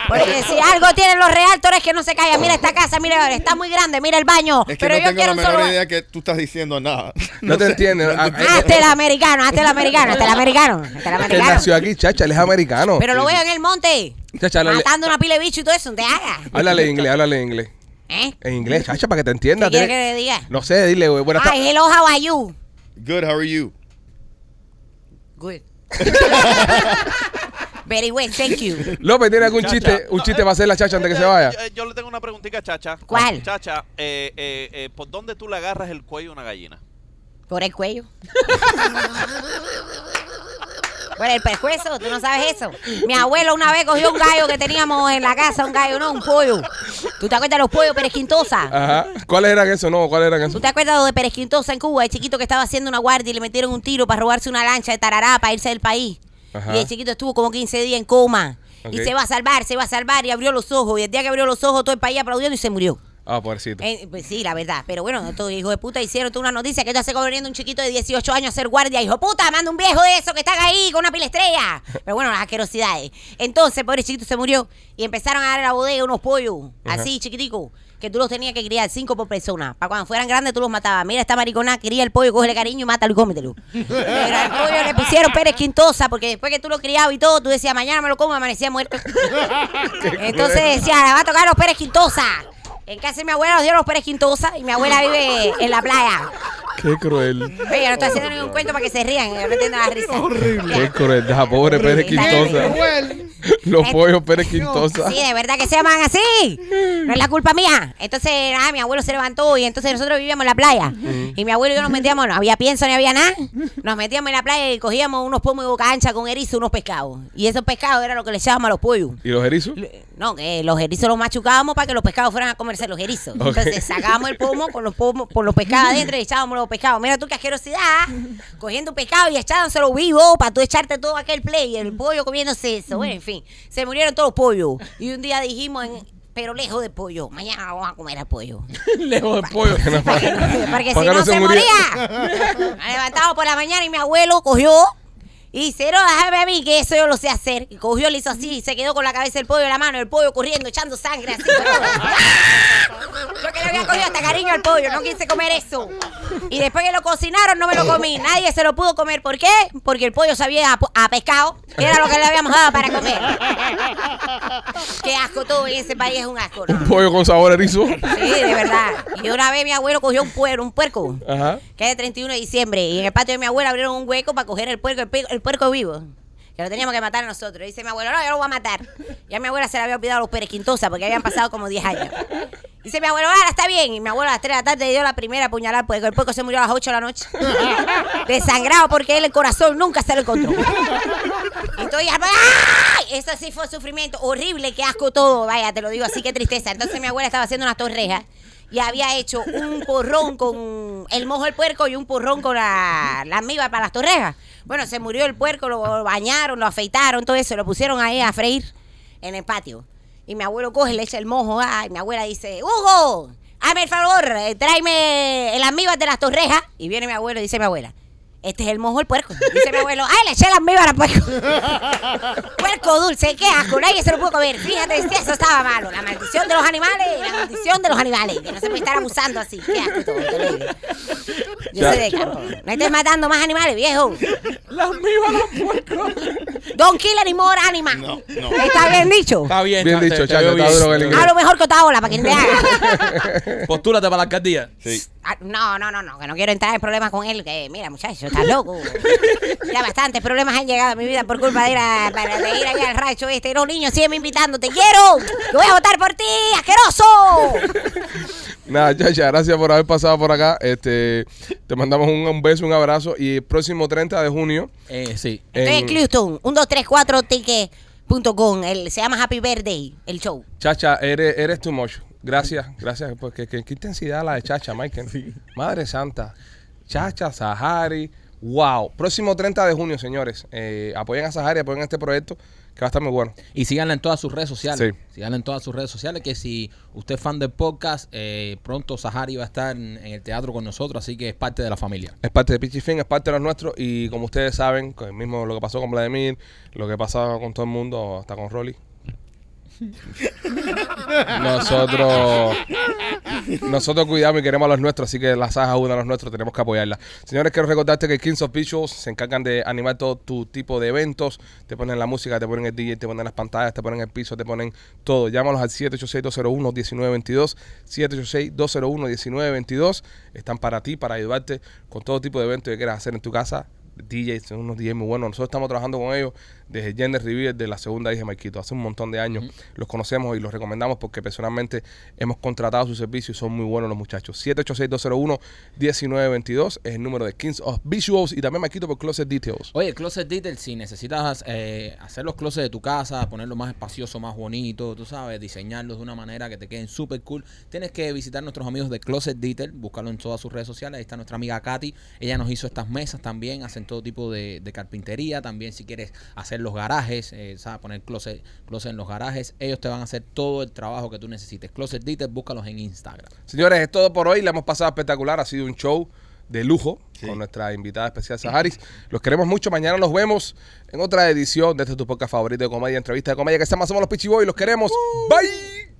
Porque si algo tienen los realtores que no se callan. Mira esta casa, mira, está muy grande, mira el baño. Es que pero no yo tengo quiero la un solo... menor idea que tú estás diciendo nada. No te sé. entiendes. Ah, Hazte el americano, hazte el americano, hazte el americano, hazte el que americano. nació aquí, chacha, él es americano. Pero lo veo en el monte, Chacha, matando una pila de bicho y todo eso, te hagas. háblale inglés, háblale inglés. ¿Eh? En inglés, chacha, para que te entienda. ¿Qué quiere que le diga? No sé, dile, güey. Buenas tardes. Ay, hello, how are you? Good, how are you? Good. Very well, thank you. López, ¿tiene algún Chacha. chiste, un chiste para hacer la chacha antes que se vaya? Yo, yo le tengo una preguntita a Chacha. ¿Cuál? Chacha, eh, eh, eh, ¿por dónde tú le agarras el cuello a una gallina? Por el cuello. Por el pescuezo, tú no sabes eso. Mi abuelo una vez cogió un gallo que teníamos en la casa, un gallo, no, un pollo. ¿Tú te acuerdas de los pollos Pérez Quintosa? Ajá. ¿Cuáles eran esos? No, ¿cuáles eran ¿Tú esos? te acuerdas de Pérez Quintosa en Cuba? El chiquito que estaba haciendo una guardia y le metieron un tiro para robarse una lancha de Tarará para irse del país. Ajá. Y el chiquito estuvo como 15 días en coma. Y se va a salvar, se va a salvar y abrió los ojos. Y el día que abrió los ojos, todo el país aplaudiendo y se murió. Ah, pobrecito. Eh, pues sí, la verdad. Pero bueno, estos hijos de puta hicieron toda una noticia que ya se corriendo un chiquito de 18 años a ser guardia. Hijo puta, manda un viejo de eso que están ahí con una pila estrella. Pero bueno, las asquerosidades. Entonces, pobre chiquito se murió y empezaron a dar a la bodega unos pollos, Ajá. así chiquiticos, que tú los tenías que criar cinco por persona. Para cuando fueran grandes tú los matabas. Mira esta maricona, cría el pollo, cógele cariño y mátalo y cómetelo. Pero al pollo le pusieron Pérez Quintosa porque después que tú lo criabas y todo, tú decías, mañana me lo como, amanecía muerto. Entonces decía, le va a tocar los Pérez Quintosa. En casa de mi abuela nos dieron los Pérez Quintosa y mi abuela vive en la playa. Qué cruel. Oye, no estoy haciendo ningún cuento para que se rían, yo no entiendo la risa. Qué crueldad, pobre Pérez Quintosa. Cruel. Los pollos Pérez Quintosa. Sí, de verdad que se llaman así. No es la culpa mía. Entonces, nada, mi abuelo se levantó y entonces nosotros vivíamos en la playa. Y mi abuelo y yo nos metíamos, no había pienso ni había nada. Nos metíamos en la playa y cogíamos unos pomos de boca ancha con erizo, unos pescados. Y esos pescados era lo que le echábamos a los pollos. ¿Y los erizos? No, que los erizos los machucábamos para que los pescados fueran a comerse los erizos. Entonces sacábamos el pomo con los pomos, con los pescados adentro y echábamos los pescados. Mira tú qué asquerosidad, cogiendo un pescado y echándoselo vivo para tú echarte todo aquel play, el pollo comiéndose eso. Bueno, en fin, se murieron todos los pollos. Y un día dijimos, en- pero lejos del pollo, mañana vamos a comer al pollo. Lejos del pollo. Para que, no- para que Para si no, se moría. Me levantado por la mañana y mi abuelo cogió y dice, no, déjame a mí que eso yo lo sé hacer. Y cogió, le hizo así y se quedó con la cabeza del pollo en la mano, el pollo corriendo, echando sangre así. Yo que le había cogido hasta cariño al pollo, no quise comer eso. Y después que lo cocinaron, no me lo comí. Nadie se lo pudo comer. ¿Por qué? Porque el pollo sabía a, a pescado, que era lo que le habíamos dado para comer. Qué asco todo en ese país, es un asco. ¿no? Un pollo con sabor a erizo. Sí, de verdad. Y una vez mi abuelo cogió un puerco, un puerco, Ajá. que es de 31 de diciembre, y en el patio de mi abuela abrieron un hueco para coger el puerco, el, pi- el puerco vivo. Que lo teníamos que matar nosotros. Dice mi abuelo, no, yo lo voy a matar. Ya mi abuela se le había olvidado los perequintosas porque habían pasado como 10 años. Dice mi abuelo, ahora está bien. Y mi abuelo a las 3 de la tarde dio la primera puñalada al puerco. El puerco se murió a las 8 de la noche. Desangrado porque él el corazón nunca se lo encontró. Entonces, ¡ay! Eso sí fue sufrimiento horrible, qué asco todo. Vaya, te lo digo así, qué tristeza. Entonces mi abuela estaba haciendo unas torrejas y había hecho un porrón con el mojo del puerco y un porrón con la, la para las torrejas. Bueno, se murió el puerco, lo bañaron, lo afeitaron, todo eso, lo pusieron ahí a freír en el patio. Y mi abuelo coge, le echa el mojo, ah, y mi abuela dice, Hugo, hazme el favor, eh, tráeme las mibas de las torrejas. Y viene mi abuelo y dice mi abuela, este es el mojo del puerco. Dice mi abuelo, ay, le eché las mibas al puerco. puerco dulce, qué asco, nadie se lo pudo comer. Fíjate, si eso estaba malo. La maldición de los animales, la maldición de los animales. Que no se puede estar abusando así. Qué asco todo, te lo digo. Yo Ya. sé de campo. No estés matando más animales, viejo. Las mibas las puercos. Don't kill any more animals. No, no. ¿Está bien dicho? Está bien, Bien dicho, veo está duro el mejor que Otaola para que te haga. Postúrate para la alcaldía. Sí. Ah, No, no, no, no, que no quiero entrar en problemas con él. Que mira, muchacho, estás loco. Ya bastantes problemas han llegado a mi vida por culpa de ir, a, para- de ir ahí al rancho este. Los niños siguen invitando. ¡Te quiero! ¡Yo voy a votar por ti, asqueroso! Nada, Chacha, gracias por haber pasado por acá. Este, te mandamos un, un beso, un abrazo. Y el próximo 30 de junio. Eh, sí. Estoy en en- Cleuston, 1234ticket.com. El, se llama Happy Birthday, el show. Chacha, eres, eres too much. Gracias, gracias. Porque qué, qué intensidad la de Chacha, Michael. Madre Santa. Chacha, Sahari. Wow. Próximo 30 de junio, señores. Eh, apoyen a Sahari, apoyen a este proyecto que va a estar muy bueno. Y síganla en todas sus redes sociales. Sí. Síganla en todas sus redes sociales. Que si usted es fan del podcast, eh, pronto Sahari va a estar en, en el teatro con nosotros. Así que es parte de la familia. Es parte de Pichi Fin, es parte de los nuestros. Y como ustedes saben, con el mismo lo que pasó con Vladimir, lo que pasa con todo el mundo, hasta con Rolly. Nosotros nosotros cuidamos y queremos a los nuestros, así que la saga es una de los nuestros, tenemos que apoyarla. Señores, quiero recordarte que Kings of Visuals se encargan de animar todo tu tipo de eventos. Te ponen la música, te ponen el DJ, te ponen las pantallas, te ponen el piso, te ponen todo. Llámalos al 786-201-1922. 786-201-1922. Están para ti, para ayudarte con todo tipo de eventos que quieras hacer en tu casa. DJs, son unos DJs muy buenos. Nosotros estamos trabajando con ellos desde Gender Rivier de la segunda hija de Marquito. Hace un montón de años los conocemos y los recomendamos porque personalmente hemos contratado su servicio y son muy buenos los muchachos. 786-201-1922 es el número de Kings of Visuals y también Marquito por Closet Details. Oye, Closet Detail, si necesitas eh, hacer los closets de tu casa, ponerlo más espacioso, más bonito, tú sabes, diseñarlos de una manera que te queden súper cool, tienes que visitar nuestros amigos de Closet Detail, buscarlo en todas sus redes sociales. Ahí está nuestra amiga Katy. Ella nos hizo estas mesas también, hacen todo tipo de, de carpintería. También, si quieres hacer los garajes, eh, ¿sabes? poner closet, closet en los garajes, ellos te van a hacer todo el trabajo que tú necesites. Closet Detail, búscalos en Instagram. Señores, es todo por hoy. La hemos pasado espectacular. Ha sido un show de lujo Sí. con nuestra invitada especial Saharis. Los queremos mucho. Mañana nos vemos en otra edición de este tu podcast favorito de comedia, entrevista de comedia que se llama Somos los Pichiboy. Los queremos. Bye.